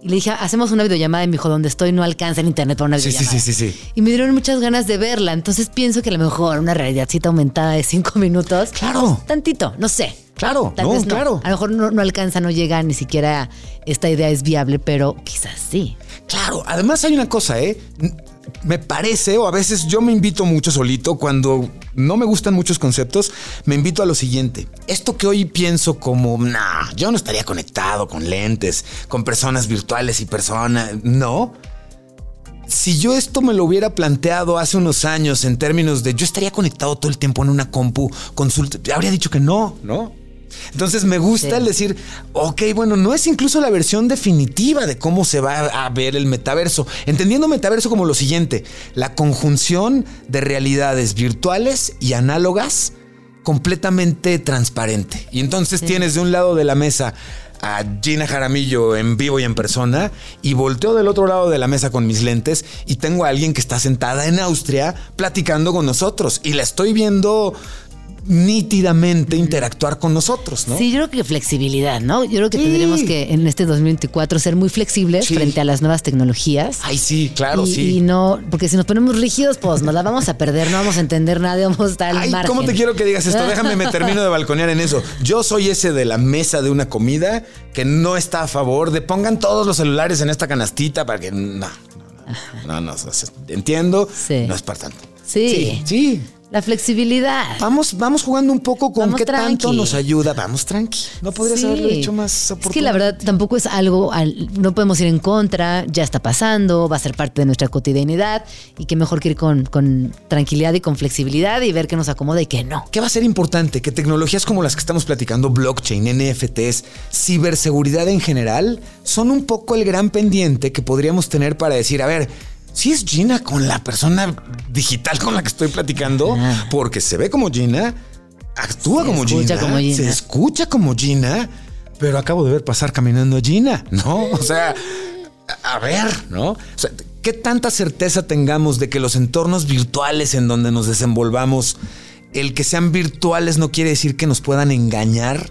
Speaker 3: y le dije, hacemos una videollamada y me dijo, donde estoy no alcanza el internet para una
Speaker 2: Sí, sí,
Speaker 3: videollamada.
Speaker 2: sí, sí, sí.
Speaker 3: Y me dieron muchas ganas de verla. Entonces pienso que a lo mejor una realidadcita aumentada de cinco minutos.
Speaker 2: Claro.
Speaker 3: Tantito, no sé.
Speaker 2: Claro,
Speaker 3: Tal
Speaker 2: no,
Speaker 3: vez no.
Speaker 2: claro.
Speaker 3: A lo mejor no, no alcanza, no llega, ni siquiera esta idea es viable, pero quizás sí.
Speaker 2: Claro, además hay una cosa, ¿eh? Me parece, o a veces yo me invito mucho solito, cuando no me gustan muchos conceptos, me invito a lo siguiente. Esto que hoy pienso como, nah, yo no estaría conectado con lentes, con personas virtuales y personas, no. Si yo esto me lo hubiera planteado hace unos años en términos de yo estaría conectado todo el tiempo en una compu, consulta, habría dicho que no, ¿no? Entonces me gusta
Speaker 3: Sí.
Speaker 2: el decir, ok, bueno, no es incluso la versión definitiva de cómo se va a ver el metaverso. Entendiendo metaverso como lo siguiente, la conjunción de realidades virtuales y análogas completamente transparente. Y entonces tienes de un lado de la mesa a Gina Jaramillo en vivo y en persona y volteo del otro lado de la mesa con mis lentes y tengo a alguien que está sentada en Austria platicando con nosotros y la estoy viendo nítidamente interactuar con nosotros, ¿no?
Speaker 3: Sí, yo creo que flexibilidad, ¿no? Yo creo que
Speaker 2: Sí.
Speaker 3: tendremos que en este 2024 ser muy flexibles
Speaker 2: Sí.
Speaker 3: frente a las nuevas tecnologías.
Speaker 2: Ay, sí, claro,
Speaker 3: y,
Speaker 2: sí.
Speaker 3: y no, porque si nos ponemos rígidos, pues nos la vamos a perder, no vamos a entender nada, vamos a estar
Speaker 2: Ay,
Speaker 3: margen.
Speaker 2: ¿cómo te quiero que digas esto? Déjame, me termino de balconear en eso. Yo soy ese de la mesa de una comida que no está a favor de pongan todos los celulares en esta canastita para que. No, no, no, no, no, entiendo.
Speaker 3: Sí.
Speaker 2: No es para tanto.
Speaker 3: Sí.
Speaker 2: Sí, sí.
Speaker 3: La flexibilidad.
Speaker 2: Vamos, vamos jugando un poco con
Speaker 3: Vamos
Speaker 2: qué tanto nos ayuda. Vamos tranqui. No podrías
Speaker 3: Sí.
Speaker 2: haberlo dicho más
Speaker 3: Es que la verdad tampoco es algo, al- no podemos ir en contra, ya está pasando, va a ser parte de nuestra cotidianidad y que mejor que ir con, con tranquilidad y con flexibilidad y ver qué nos acomoda y qué no.
Speaker 2: ¿Qué va a ser importante? Que tecnologías como las que estamos platicando, blockchain, NFTs, ciberseguridad en general, son un poco el gran pendiente que podríamos tener para decir, a ver, si es Gina con la persona digital con la que estoy platicando,
Speaker 3: Ah.
Speaker 2: porque se ve como Gina, actúa
Speaker 3: Se
Speaker 2: como Gina,
Speaker 3: como Gina.
Speaker 2: se escucha como Gina, pero acabo de ver pasar caminando a Gina, ¿no? O sea, a ver, ¿no? O sea, ¿qué tanta certeza tengamos de que los entornos virtuales en donde nos desenvolvamos, el que sean virtuales no quiere decir que nos puedan engañar?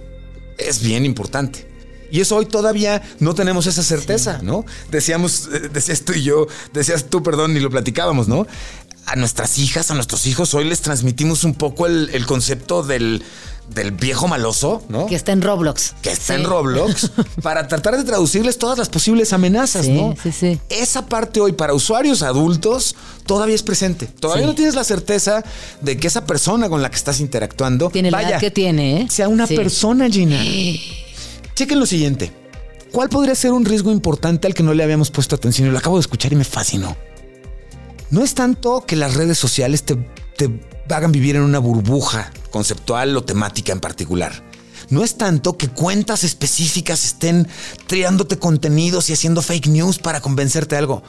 Speaker 2: Es bien importante. Y eso hoy todavía no tenemos esa certeza, ¿no? Decíamos, eh, decías tú y yo, decías tú, perdón, y lo platicábamos, ¿no? A nuestras hijas, a nuestros hijos, hoy les transmitimos un poco el, el concepto del, del viejo maloso, ¿no?
Speaker 3: Que está en Roblox.
Speaker 2: que está
Speaker 3: Sí.
Speaker 2: en Roblox para tratar de traducirles todas las posibles amenazas,
Speaker 3: Sí,
Speaker 2: ¿no?
Speaker 3: sí, sí.
Speaker 2: Esa parte hoy para usuarios adultos todavía es presente. Todavía
Speaker 3: Sí.
Speaker 2: no tienes la certeza de que esa persona con la que estás interactuando
Speaker 3: Tiene la
Speaker 2: vaya,
Speaker 3: edad que tiene, ¿eh?
Speaker 2: sea una persona, Gina. Chequen lo siguiente. ¿Cuál podría ser un riesgo importante al que no le habíamos puesto atención? Y lo acabo de escuchar y me fascinó. No es tanto que las redes sociales te, te hagan vivir en una burbuja conceptual o temática en particular. No es tanto que cuentas específicas estén triándote contenidos y haciendo fake news para convencerte de algo.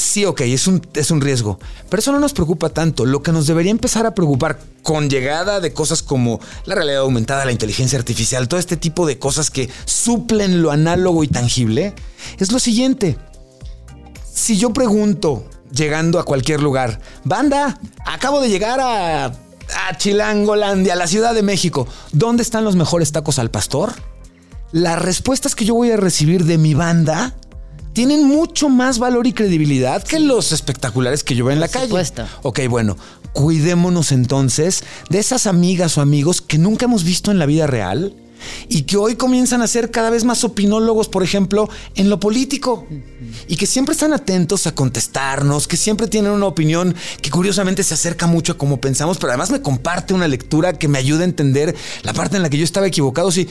Speaker 2: Sí, ok, es un, es un riesgo. Pero eso no nos preocupa tanto. Lo que nos debería empezar a preocupar con llegada de cosas como la realidad aumentada, la inteligencia artificial, todo este tipo de cosas que suplen lo análogo y tangible, es lo siguiente si yo pregunto, llegando a cualquier lugar, banda, acabo de llegar a, a Chilangolandia, la Ciudad de México, ¿dónde están los mejores tacos al pastor? Las respuestas que yo voy a recibir de mi banda tienen mucho más valor y credibilidad que los espectaculares que yo veo en la calle.
Speaker 3: supuesto.
Speaker 2: Ok, bueno, cuidémonos entonces de esas amigas o amigos que nunca hemos visto en la vida real y que hoy comienzan a ser cada vez más opinólogos, por ejemplo, en lo político. Y que siempre están atentos a contestarnos, que siempre tienen una opinión que curiosamente se acerca mucho a cómo pensamos, pero además me comparte una lectura que me ayuda a entender la parte en la que yo estaba equivocado. Sí,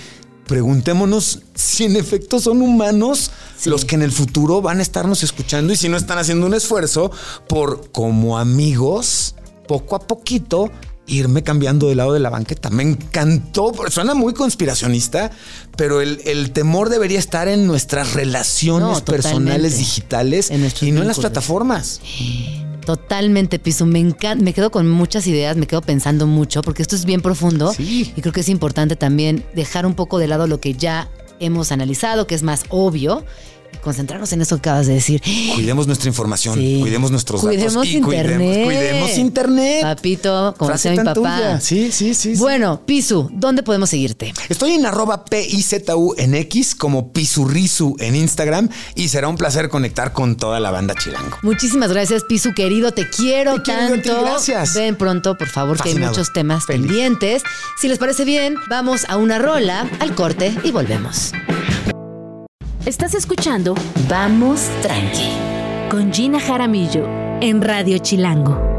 Speaker 2: preguntémonos si en efecto son humanos
Speaker 3: Sí.
Speaker 2: los que en el futuro van a estarnos escuchando y si no están haciendo un esfuerzo por, como amigos, poco a poquito irme cambiando de lado de la banqueta. Me encantó, suena muy conspiracionista, pero el, el temor debería estar en nuestras relaciones
Speaker 3: No,
Speaker 2: personales digitales
Speaker 3: En
Speaker 2: y no en las plataformas.
Speaker 3: Totalmente, Piso. Me encanta, me quedo con muchas ideas, me quedo pensando mucho, porque esto es bien profundo.
Speaker 2: Sí.
Speaker 3: Y creo que es importante también dejar un poco de lado lo que ya hemos analizado, que es más obvio, concentrarnos en eso que acabas de decir.
Speaker 2: Cuidemos nuestra información,
Speaker 3: Sí.
Speaker 2: cuidemos nuestros
Speaker 3: Cuidemos
Speaker 2: datos y
Speaker 3: internet.
Speaker 2: cuidemos, cuidemos internet.
Speaker 3: Papito, como
Speaker 2: Frase
Speaker 3: mi papá.
Speaker 2: tuya. Sí, sí, sí.
Speaker 3: Bueno, Pisu, ¿dónde podemos seguirte?
Speaker 2: Estoy en arroba PIZU en X como Pisurrisu en Instagram y será un placer conectar con toda la banda chilango.
Speaker 3: Muchísimas gracias, Pisu, querido. Te quiero
Speaker 2: Te quiero yo a ti,
Speaker 3: tanto.
Speaker 2: gracias.
Speaker 3: Ven pronto, por favor, que hay
Speaker 2: Fascinado.
Speaker 3: muchos temas
Speaker 2: Feliz.
Speaker 3: pendientes. Si les parece bien, vamos a una rola, al corte y volvemos.
Speaker 1: Estás escuchando
Speaker 3: Vamos tranqui.
Speaker 1: con Gina Jaramillo en Radio Chilango.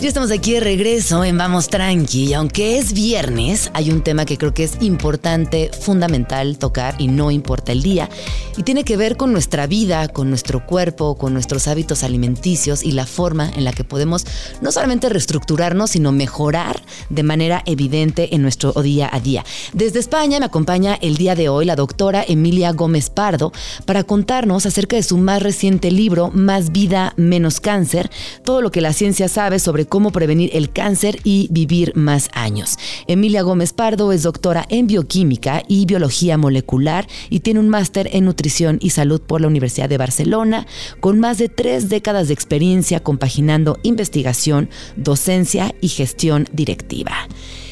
Speaker 3: Ya estamos aquí de regreso en Vamos Tranqui y aunque es viernes, hay un tema que creo que es importante, fundamental tocar y no importa el día. Y tiene que ver con nuestra vida, con nuestro cuerpo, con nuestros hábitos alimenticios y la forma en la que podemos no solamente reestructurarnos, sino mejorar de manera evidente en nuestro día a día. Desde España me acompaña el día de hoy la doctora Emilia Gómez Pardo para contarnos acerca de su más reciente libro, Más vida, menos cáncer, todo lo que la ciencia sabe sobre cómo prevenir el cáncer y vivir más años. Emilia Gómez Pardo es doctora en bioquímica y biología molecular y tiene un máster en nutrición y salud por la Universidad de Barcelona, con más de tres décadas de experiencia compaginando investigación, docencia y gestión directiva.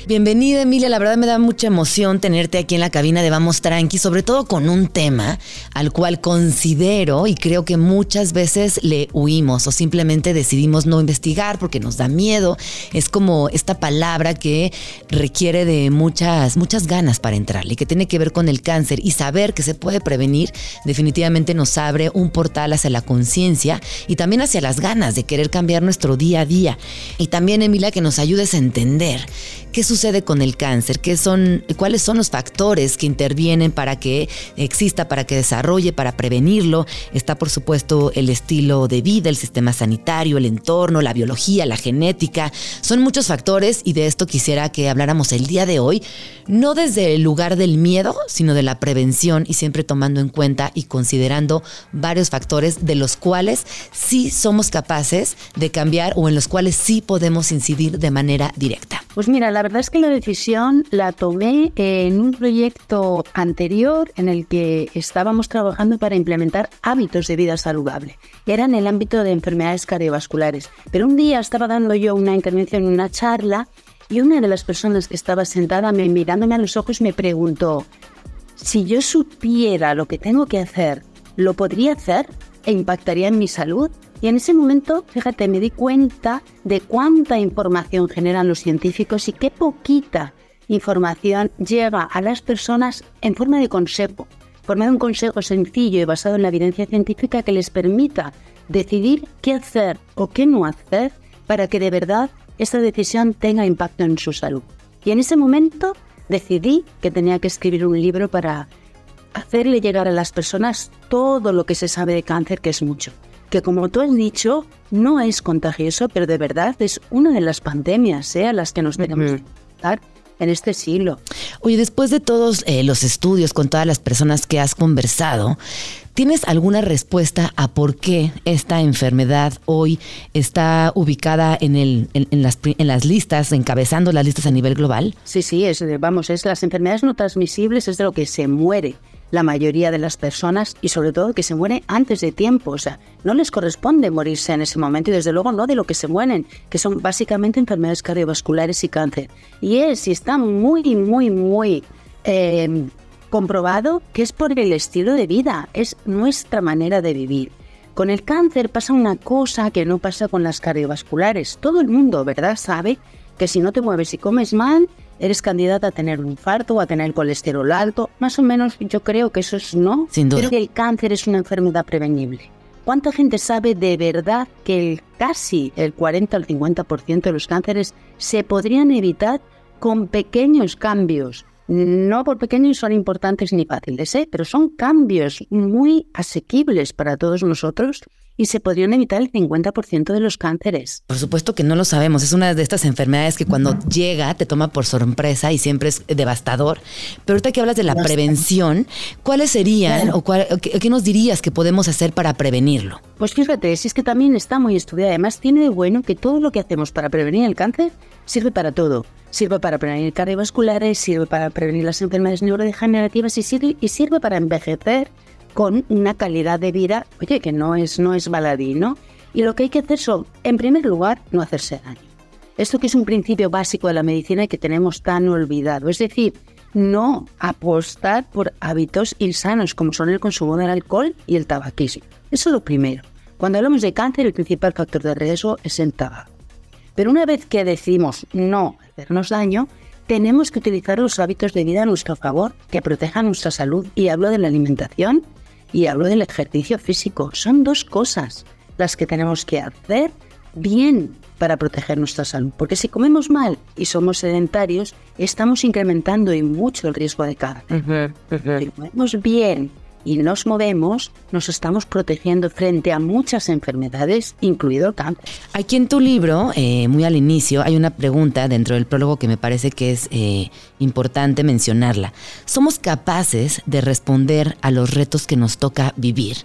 Speaker 3: Bienvenida Emilia, la verdad me da mucha emoción tenerte aquí en la cabina de Vamos Tranqui, sobre todo con un tema al cual considero y creo que muchas veces le huimos o simplemente decidimos no investigar porque nos da miedo. Es como esta palabra que requiere de muchas, muchas ganas para entrarle, que tiene que ver con el cáncer y saber que se puede prevenir definitivamente nos abre un portal hacia la conciencia y también hacia las ganas de querer cambiar nuestro día a día. Y también, Emilia, que nos ayudes a entender qué sucede con el cáncer, qué son, cuáles son los factores que intervienen para que exista, para que desarrolle, para prevenirlo. Está, por supuesto, el estilo de vida, el sistema sanitario, el entorno, la biología, la genética. Son muchos factores y de esto quisiera que habláramos el día de hoy, no desde el lugar del miedo, sino de la prevención y siempre tomando en cuenta y considerando varios factores de los cuales sí somos capaces de cambiar o en los cuales sí podemos incidir de manera directa.
Speaker 4: Pues mira, la verdad es que la decisión la tomé en un proyecto anterior en el que estábamos trabajando para implementar hábitos de vida saludable. Era en el ámbito de enfermedades cardiovasculares. Pero un día estaba dando yo una intervención en una charla y una de las personas que estaba sentada me, mirándome a los ojos me preguntó, si yo supiera lo que tengo que hacer, ¿lo podría hacer e impactaría en mi salud? Y en ese momento, fíjate, me di cuenta de cuánta información generan los científicos y qué poquita información llega a las personas en forma de consejo, en forma de un consejo sencillo y basado en la evidencia científica que les permita decidir qué hacer o qué no hacer para que de verdad esta decisión tenga impacto en su salud. Y en ese momento decidí que tenía que escribir un libro para hacerle llegar a las personas todo lo que se sabe de cáncer, que es mucho. Que como tú has dicho, no es contagioso, pero de verdad es una de las pandemias ¿eh? a las que nos tenemos que enfrentar en este siglo.
Speaker 3: Oye, después de todos eh, los estudios con todas las personas que has conversado, ¿tienes alguna respuesta a por qué esta enfermedad hoy está ubicada en, el, en, en las, pri- en las listas, encabezando las listas a nivel global?
Speaker 4: Sí, sí, es, vamos, es las enfermedades no transmisibles, es de lo que se muere la mayoría de las personas y sobre todo que se muere antes de tiempo. O sea, no les corresponde morirse en ese momento y desde luego no de lo que se mueren, que son básicamente enfermedades cardiovasculares y cáncer. Y es y está muy, muy, muy eh, comprobado que es por el estilo de vida, es nuestra manera de vivir. Con el cáncer pasa una cosa que no pasa con las cardiovasculares. Todo el mundo, ¿verdad?, sabe que si no te mueves y comes mal, eres candidata a tener un infarto o a tener colesterol alto. Más o menos yo creo que eso es no.
Speaker 3: Sin duda.
Speaker 4: Pero que el cáncer es una enfermedad prevenible. ¿Cuánta gente sabe de verdad que el, casi el 40 al 50% de los cánceres se podrían evitar con pequeños cambios? No por pequeños son importantes ni fáciles, ¿eh? pero son cambios muy asequibles para todos nosotros y se podrían evitar el 50% de los cánceres.
Speaker 3: Por supuesto que no lo sabemos. Es una de estas enfermedades que cuando llega te toma por sorpresa y siempre es devastador. Pero ahorita que hablas de la prevención, ¿cuáles serían o, cuál- o qué, qué nos dirías que podemos hacer para prevenirlo?
Speaker 4: Pues fíjate, si es que también está muy estudiado. Además, tiene de bueno que todo lo que hacemos para prevenir el cáncer sirve para todo. Sirve para prevenir cardiovasculares, sirve para prevenir las enfermedades neurodegenerativas y sirve, y sirve para envejecer con una calidad de vida, oye, que no es, no es baladí, ¿no? Y lo que hay que hacer son, en primer lugar, no hacerse daño. Esto que es un principio básico de la medicina y que tenemos tan olvidado. Es decir, no apostar por hábitos insanos como son el consumo del alcohol y el tabaquismo. Eso es lo primero. Cuando hablamos de cáncer, el principal factor de riesgo es el tabaco. Pero una vez que decimos no hacernos daño, tenemos que utilizar los hábitos de vida a nuestro favor, que protejan nuestra salud. Y hablo de la alimentación y hablo del ejercicio físico. Son dos cosas las que tenemos que hacer bien para proteger nuestra salud. Porque si comemos mal y somos sedentarios, estamos incrementando y mucho el riesgo de cáncer. Si comemos bien y nos movemos, nos estamos protegiendo frente a muchas enfermedades, incluido el cáncer.
Speaker 3: Aquí en tu libro, eh, muy al inicio, hay una pregunta dentro del prólogo que me parece que es eh, importante mencionarla. ¿Somos capaces de responder a los retos que nos toca vivir?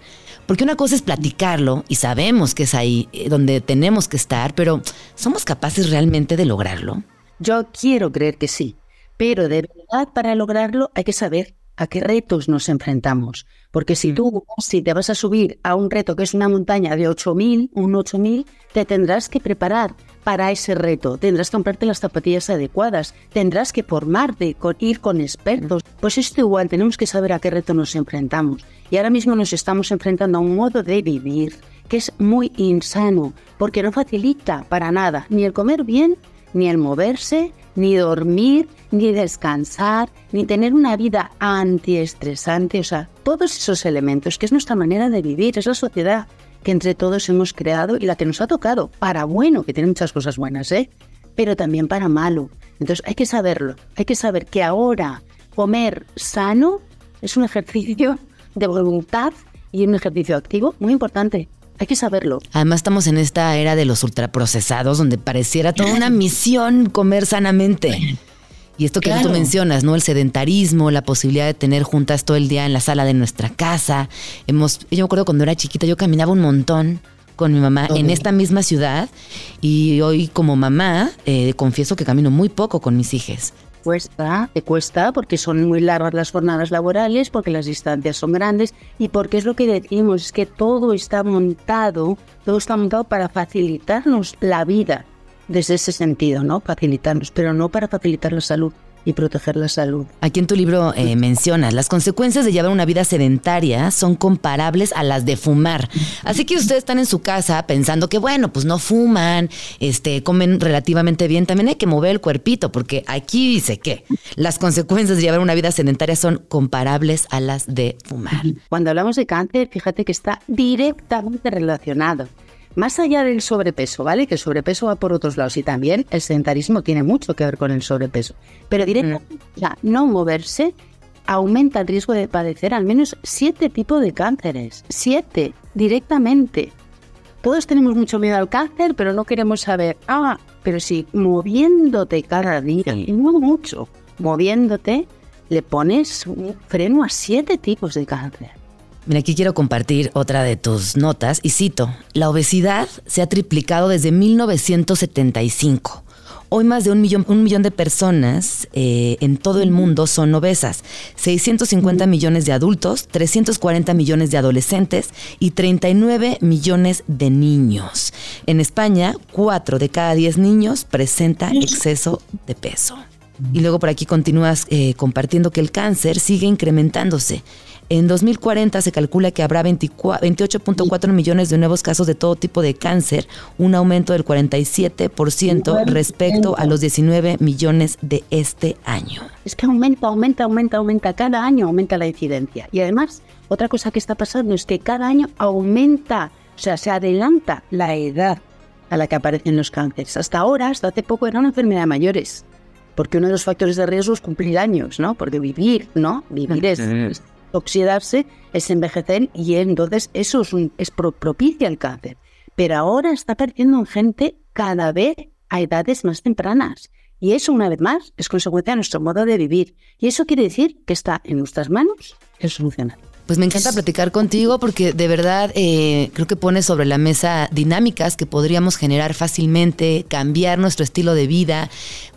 Speaker 3: Porque una cosa es platicarlo y sabemos que es ahí eh, donde tenemos que estar, pero ¿somos capaces realmente de lograrlo?
Speaker 4: Yo quiero creer que sí, pero de verdad para lograrlo hay que saber a qué retos nos enfrentamos. Porque si tú, si te vas a subir a un reto que es una montaña de 8.000, un 8.000, te tendrás que preparar para ese reto. Tendrás que comprarte las zapatillas adecuadas, tendrás que formarte, con, ir con expertos. Pues esto igual, tenemos que saber a qué reto nos enfrentamos. Y ahora mismo nos estamos enfrentando a un modo de vivir que es muy insano, porque no facilita para nada ni el comer bien, ni el moverse, ni dormir, ni descansar, ni tener una vida antiestresante, o sea, todos esos elementos, que es nuestra manera de vivir, es la sociedad que entre todos hemos creado y la que nos ha tocado, para bueno, que tiene muchas cosas buenas, ¿eh? pero también para malo. Entonces hay que saberlo, hay que saber que ahora comer sano es un ejercicio de voluntad y un ejercicio activo muy importante. Hay que saberlo.
Speaker 3: Además estamos en esta era de los ultraprocesados donde pareciera toda una misión comer sanamente. Y esto que tú mencionas, ¿no? El sedentarismo, la posibilidad de tener juntas todo el día en la sala de nuestra casa. Hemos, yo me acuerdo cuando era chiquita, yo caminaba un montón con mi mamá en esta misma ciudad y hoy como mamá eh, confieso que camino muy poco con mis hijas
Speaker 4: cuesta, te cuesta porque son muy largas las jornadas laborales, porque las distancias son grandes y porque es lo que decimos, es que todo está montado, todo está montado para facilitarnos la vida desde ese sentido, ¿no? Facilitarnos, pero no para facilitar la salud y proteger la salud.
Speaker 3: Aquí en tu libro eh, mencionas, las consecuencias de llevar una vida sedentaria son comparables a las de fumar. Así que ustedes están en su casa pensando que, bueno, pues no fuman, este, comen relativamente bien, también hay que mover el cuerpito, porque aquí dice que las consecuencias de llevar una vida sedentaria son comparables a las de fumar.
Speaker 4: Cuando hablamos de cáncer, fíjate que está directamente relacionado. Más allá del sobrepeso, ¿vale? Que el sobrepeso va por otros lados y también el sedentarismo tiene mucho que ver con el sobrepeso. Pero directamente, ya, no moverse aumenta el riesgo de padecer al menos siete tipos de cánceres. Siete, directamente. Todos tenemos mucho miedo al cáncer, pero no queremos saber, ah, pero si moviéndote cada día, y no mucho, moviéndote, le pones un freno a siete tipos de cáncer.
Speaker 3: Mira, aquí quiero compartir otra de tus notas y cito, la obesidad se ha triplicado desde 1975. Hoy más de un millón, un millón de personas eh, en todo el mundo son obesas. 650 millones de adultos, 340 millones de adolescentes y 39 millones de niños. En España, 4 de cada 10 niños presenta exceso de peso. Y luego por aquí continúas eh, compartiendo que el cáncer sigue incrementándose. En 2040 se calcula que habrá 28.4 millones de nuevos casos de todo tipo de cáncer, un aumento del 47% respecto a los 19 millones de este año.
Speaker 4: Es que aumenta, aumenta, aumenta, aumenta. Cada año aumenta la incidencia. Y además, otra cosa que está pasando es que cada año aumenta, o sea, se adelanta la edad a la que aparecen los cánceres. Hasta ahora, hasta hace poco, era una enfermedad de mayores porque uno de los factores de riesgo es cumplir años, ¿no? Porque vivir, ¿no? Vivir es, oxidarse, es envejecer y entonces eso es, propicia el cáncer. Pero ahora está perdiendo en gente cada vez a edades más tempranas. Y eso, una vez más, es consecuencia de nuestro modo de vivir. Y eso quiere decir que está en nuestras manos el solucionar.
Speaker 3: Pues me encanta platicar contigo porque de verdad eh, creo que pones sobre la mesa dinámicas que podríamos generar fácilmente, cambiar nuestro estilo de vida,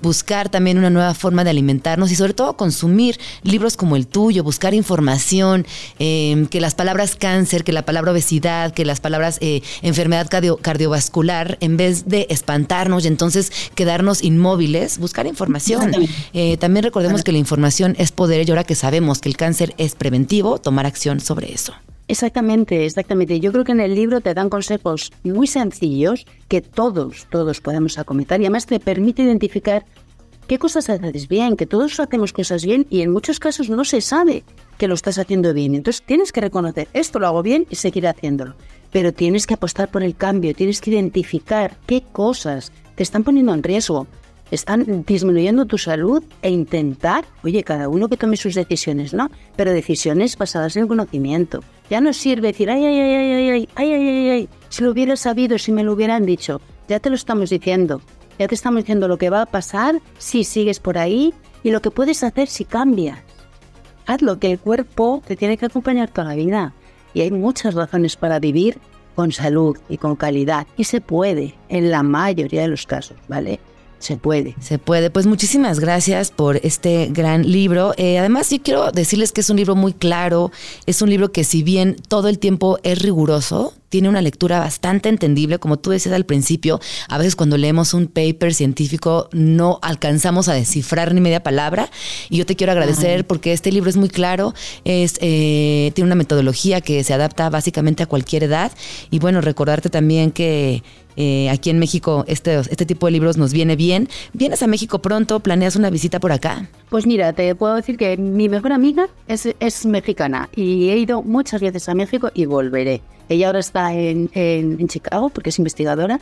Speaker 3: buscar también una nueva forma de alimentarnos y sobre todo consumir libros como el tuyo, buscar información, eh, que las palabras cáncer, que la palabra obesidad, que las palabras eh, enfermedad cardiovascular, en vez de espantarnos y entonces quedarnos inmóviles, buscar información. también recordemos que la información es poder y ahora que sabemos que el cáncer es preventivo, tomar acción sobre eso.
Speaker 4: Exactamente, exactamente. Yo creo que en el libro te dan consejos muy sencillos que todos, todos podemos acometer y además te permite identificar qué cosas haces bien, que todos hacemos cosas bien y en muchos casos no se sabe que lo estás haciendo bien. Entonces tienes que reconocer, esto lo hago bien y seguir haciéndolo. Pero tienes que apostar por el cambio, tienes que identificar qué cosas te están poniendo en riesgo están disminuyendo tu salud e intentar, oye, cada uno que tome sus decisiones, ¿no? Pero decisiones basadas en el conocimiento. Ya no sirve decir, ay, ay, ay, ay, ay, ay, ay, ay, ay, si lo hubiera sabido, si me lo hubieran dicho. Ya te lo estamos diciendo. Ya te estamos diciendo lo que va a pasar si sigues por ahí y lo que puedes hacer si cambias. Hazlo, que el cuerpo te tiene que acompañar toda la vida. Y hay muchas razones para vivir con salud y con calidad. Y se puede, en la mayoría de los casos, ¿vale? Se puede.
Speaker 3: Se puede. Pues muchísimas gracias por este gran libro. Eh, además, sí quiero decirles que es un libro muy claro, es un libro que si bien todo el tiempo es riguroso, tiene una lectura bastante entendible, como tú decías al principio, a veces cuando leemos un paper científico no alcanzamos a descifrar ni media palabra y yo te quiero agradecer porque este libro es muy claro, es, eh, tiene una metodología que se adapta básicamente a cualquier edad y bueno, recordarte también que eh, aquí en México este, este tipo de libros nos viene bien. ¿Vienes a México pronto? ¿Planeas una visita por acá?
Speaker 4: Pues mira, te puedo decir que mi mejor amiga es, es mexicana y he ido muchas veces a México y volveré. Ella ahora está en, en, Chicago porque es investigadora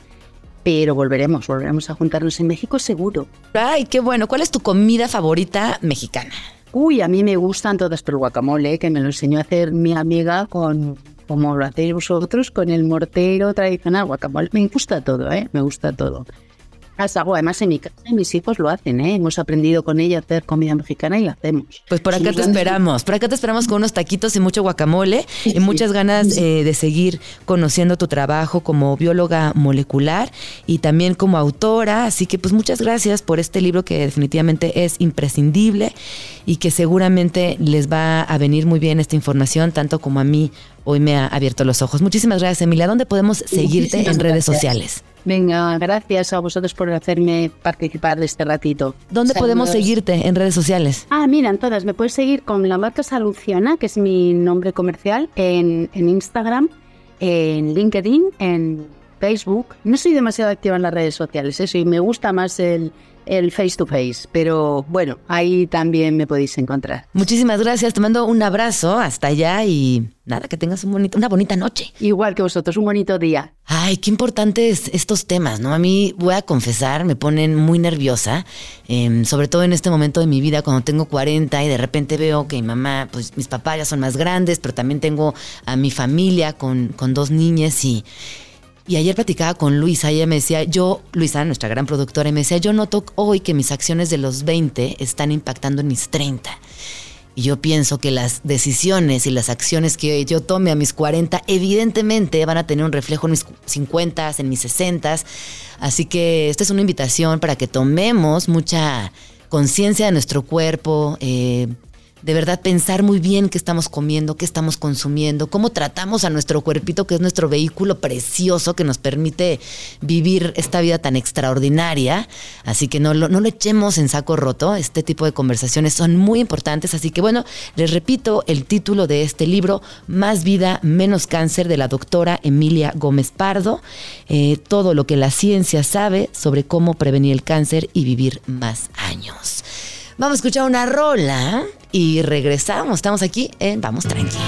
Speaker 4: pero volveremos, volveremos a juntarnos en México seguro.
Speaker 3: Ay, qué bueno. ¿Cuál es tu comida favorita mexicana?
Speaker 4: Uy, a mí me gustan todas, pero el guacamole, que me lo enseñó a hacer mi amiga con, como lo hacéis vosotros, con el mortero tradicional guacamole. Me gusta todo, ¿eh? Me gusta todo. Además, en mi casa mis hijos lo hacen, ¿eh? Hemos aprendido con ella a hacer comida mexicana y lo hacemos.
Speaker 3: Pues por acá te esperamos. Por acá te esperamos con unos taquitos y mucho guacamole y muchas ganas eh, de seguir conociendo tu trabajo como bióloga molecular y también como autora. Así que, pues, muchas gracias por este libro que definitivamente es imprescindible y que seguramente les va a venir muy bien esta información, tanto como a mí hoy me ha abierto los ojos. Muchísimas gracias, Emilia. ¿Dónde podemos seguirte en redes sociales?
Speaker 4: Venga, gracias a vosotros por hacerme participar de este ratito.
Speaker 3: ¿Dónde podemos seguirte en redes sociales?
Speaker 4: Ah, mira, en todas. Me puedes seguir con la marca Saluciana, que es mi nombre comercial, en, en Instagram, en LinkedIn, en Facebook. No soy demasiado activa en las redes sociales, eso, y me gusta más el, el face to face, pero bueno, ahí también me podéis encontrar.
Speaker 3: Muchísimas gracias, te mando un abrazo hasta allá y nada, que tengas un bonito, una bonita noche.
Speaker 4: Igual que vosotros, un bonito día.
Speaker 3: Ay, qué importantes estos temas, ¿no? A mí, voy a confesar, me ponen muy nerviosa, em, sobre todo en este momento de mi vida, cuando tengo 40 y de repente veo que mi mamá, pues mis papás ya son más grandes, pero también tengo a mi familia con, con dos niñas y y ayer platicaba con Luisa y ella me decía, yo, Luisa, nuestra gran productora, y me decía, yo noto hoy que mis acciones de los 20 están impactando en mis 30. Y yo pienso que las decisiones y las acciones que yo tome a mis 40 evidentemente van a tener un reflejo en mis 50, en mis 60. Así que esta es una invitación para que tomemos mucha conciencia de nuestro cuerpo, eh, de verdad pensar muy bien qué estamos comiendo, qué estamos consumiendo, cómo tratamos a nuestro cuerpito, que es nuestro vehículo precioso que nos permite vivir esta vida tan extraordinaria. Así que no lo, no echemos en saco roto. Este tipo de conversaciones son muy importantes. Así que bueno, les repito el título de este libro, Más vida, menos cáncer, de la doctora Emilia Gómez Pardo. Eh, todo lo que la ciencia sabe sobre cómo prevenir el cáncer y vivir más años. Vamos a escuchar una rola y regresamos. Estamos aquí en Vamos Tranqui.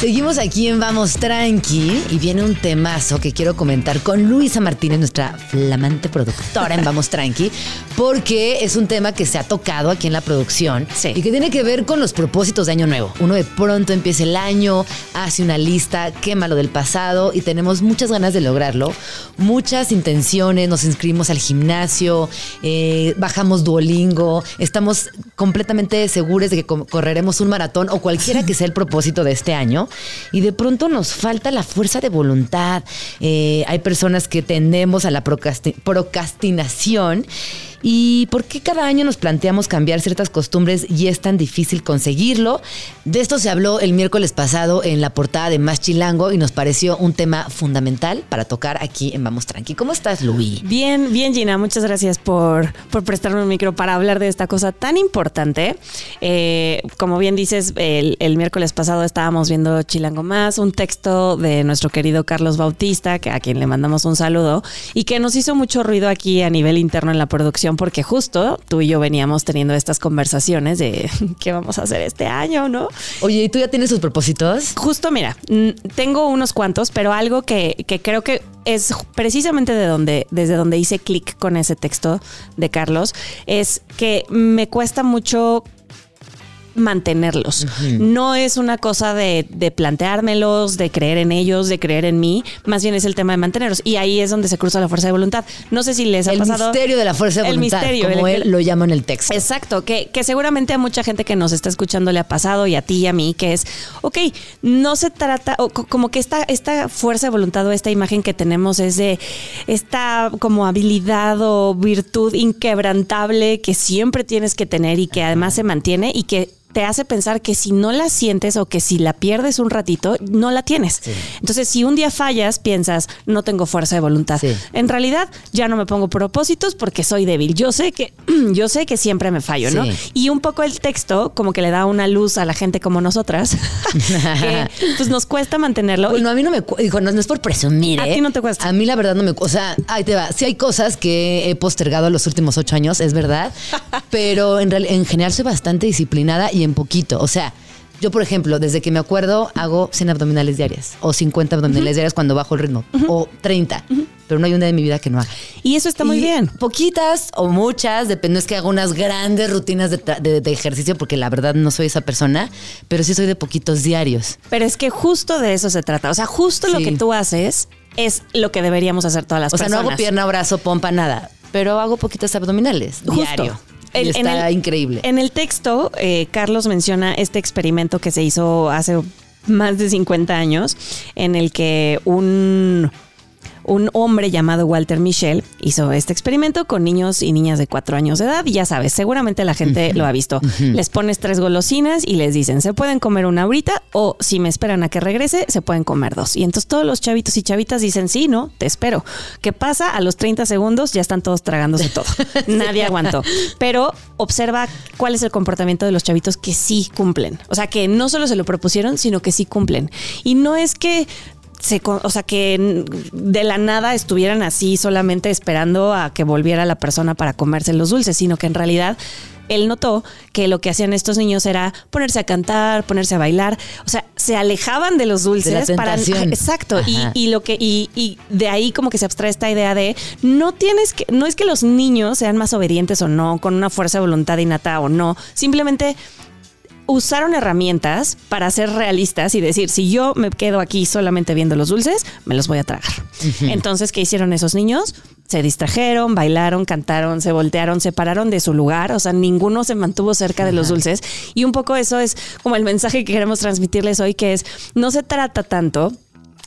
Speaker 3: Seguimos aquí en Vamos Tranqui y viene un temazo que quiero comentar con Luisa Martínez, nuestra flamante productora en Vamos Tranqui, porque es un tema que se ha tocado aquí en la producción
Speaker 1: Sí.
Speaker 3: y que tiene que ver con los propósitos de Año Nuevo. Uno de pronto empieza el año, hace una lista, quema lo del pasado y tenemos muchas ganas de lograrlo, muchas intenciones, nos inscribimos al gimnasio, eh, bajamos Duolingo, estamos completamente seguros de que co- correremos un maratón o cualquiera que sea el propósito de este año y de pronto nos falta la fuerza de voluntad. Eh, hay personas que tendemos a la procrasti- procrastinación. ¿Y por qué cada año nos planteamos cambiar ciertas costumbres y es tan difícil conseguirlo? De esto se habló el miércoles pasado en la portada de Más Chilango y nos pareció un tema fundamental para tocar aquí en Vamos Tranqui. ¿Cómo estás, Luis?
Speaker 5: Bien, bien, Gina. Muchas gracias por, por prestarme un micro para hablar de esta cosa tan importante. Eh, como bien dices, el, el miércoles pasado estábamos viendo Chilango Más, un texto de nuestro querido Carlos Bautista, a quien le mandamos un saludo, y que nos hizo mucho ruido aquí a nivel interno en la producción, porque justo tú y yo veníamos teniendo estas conversaciones de qué vamos a hacer este año, ¿no?
Speaker 3: Oye, ¿y tú ya tienes tus propósitos?
Speaker 5: Justo, mira, tengo unos cuantos, pero algo que, que creo que es precisamente de donde, desde donde hice clic con ese texto de Carlos, es que me cuesta mucho mantenerlos. No es una cosa de, de planteármelos, de creer en ellos, de creer en mí, más bien es el tema de mantenerlos. Y ahí es donde se cruza la fuerza de voluntad. No sé si les ha
Speaker 3: El
Speaker 5: pasado.
Speaker 3: misterio de la fuerza de
Speaker 5: El
Speaker 3: voluntad,
Speaker 5: misterio,
Speaker 3: como
Speaker 5: el-
Speaker 3: él lo llama en el texto.
Speaker 5: Exacto, que, que seguramente a mucha gente que nos está escuchando le ha pasado y a ti y a mí, que es, ok, no se trata, o co- como que esta, esta fuerza de voluntad o esta imagen que tenemos es de esta como habilidad o virtud inquebrantable que siempre tienes que tener y que además se mantiene y que te hace pensar que si no la sientes o que si la pierdes un ratito, no la tienes. Entonces, si un día fallas, piensas, no tengo fuerza de voluntad.
Speaker 3: Sí.
Speaker 5: En realidad, ya no me pongo propósitos porque soy débil. Yo sé que, yo sé que siempre me fallo, ¿no? Y un poco el texto como que le da una luz a la gente como nosotras, que pues nos cuesta mantenerlo.
Speaker 3: Bueno, a mí no me dijo, no, no es por presumir,
Speaker 5: A
Speaker 3: ¿eh?
Speaker 5: ti no te cuesta.
Speaker 3: A mí la verdad no me cu- O sea, ahí te va. Sí hay cosas que he postergado los últimos ocho años, es verdad. pero en, en general soy bastante disciplinada y poquito. O sea, yo, por ejemplo, desde que me acuerdo, hago 100 abdominales diarias o 50 abdominales diarias cuando bajo el ritmo o 30. Pero no hay un día de mi vida que no haga.
Speaker 5: y eso está muy
Speaker 3: Y
Speaker 5: bien.
Speaker 3: Poquitas o muchas, depende, no es que haga unas grandes rutinas de, tra- de- de ejercicio, porque la verdad no soy esa persona, pero sí soy de poquitos diarios.
Speaker 5: Pero es que justo de eso se trata. O sea, justo lo que tú haces es lo que deberíamos hacer todas las
Speaker 3: O sea,
Speaker 5: personas.
Speaker 3: no hago pierna, brazo, pompa, nada, pero hago poquitas abdominales
Speaker 5: Justo.
Speaker 3: diario.
Speaker 5: En
Speaker 3: está
Speaker 5: el-
Speaker 3: increíble.
Speaker 5: En el texto, eh, Carlos menciona este experimento que se hizo hace más de 50 años, en el que un, un hombre llamado Walter Michel hizo este experimento con niños y niñas de 4 años de edad. Y ya sabes, seguramente la gente lo ha visto. Les pones tres golosinas y les dicen, se pueden comer una ahorita o si me esperan a que regrese, se pueden comer dos. Y entonces todos los chavitos y chavitas dicen, sí, no, te espero. ¿Qué pasa? A los 30 segundos ya están todos tragándose todo. Nadie aguantó. Pero observa cuál es el comportamiento de los chavitos que sí cumplen. O sea, que no solo se lo propusieron, sino que sí cumplen. Y no es que se, o sea, que de la nada estuvieran así solamente esperando a que volviera la persona para comerse los dulces, sino que en realidad él notó que lo que hacían estos niños era ponerse a cantar, ponerse a bailar, o sea, se alejaban de los dulces para exacto y, y lo que y, y de ahí como que se abstrae esta idea de no tienes que no es que los niños sean más obedientes o no, con una fuerza de voluntad innata o no, simplemente usaron herramientas para ser realistas y decir, si yo me quedo aquí solamente viendo los dulces, me los voy a tragar. Entonces, ¿qué hicieron esos niños? Se distrajeron, bailaron, cantaron, se voltearon, se pararon de su lugar, o sea, ninguno se mantuvo cerca de los dulces. Y un poco eso es como el mensaje que queremos transmitirles hoy, que es, no se trata tanto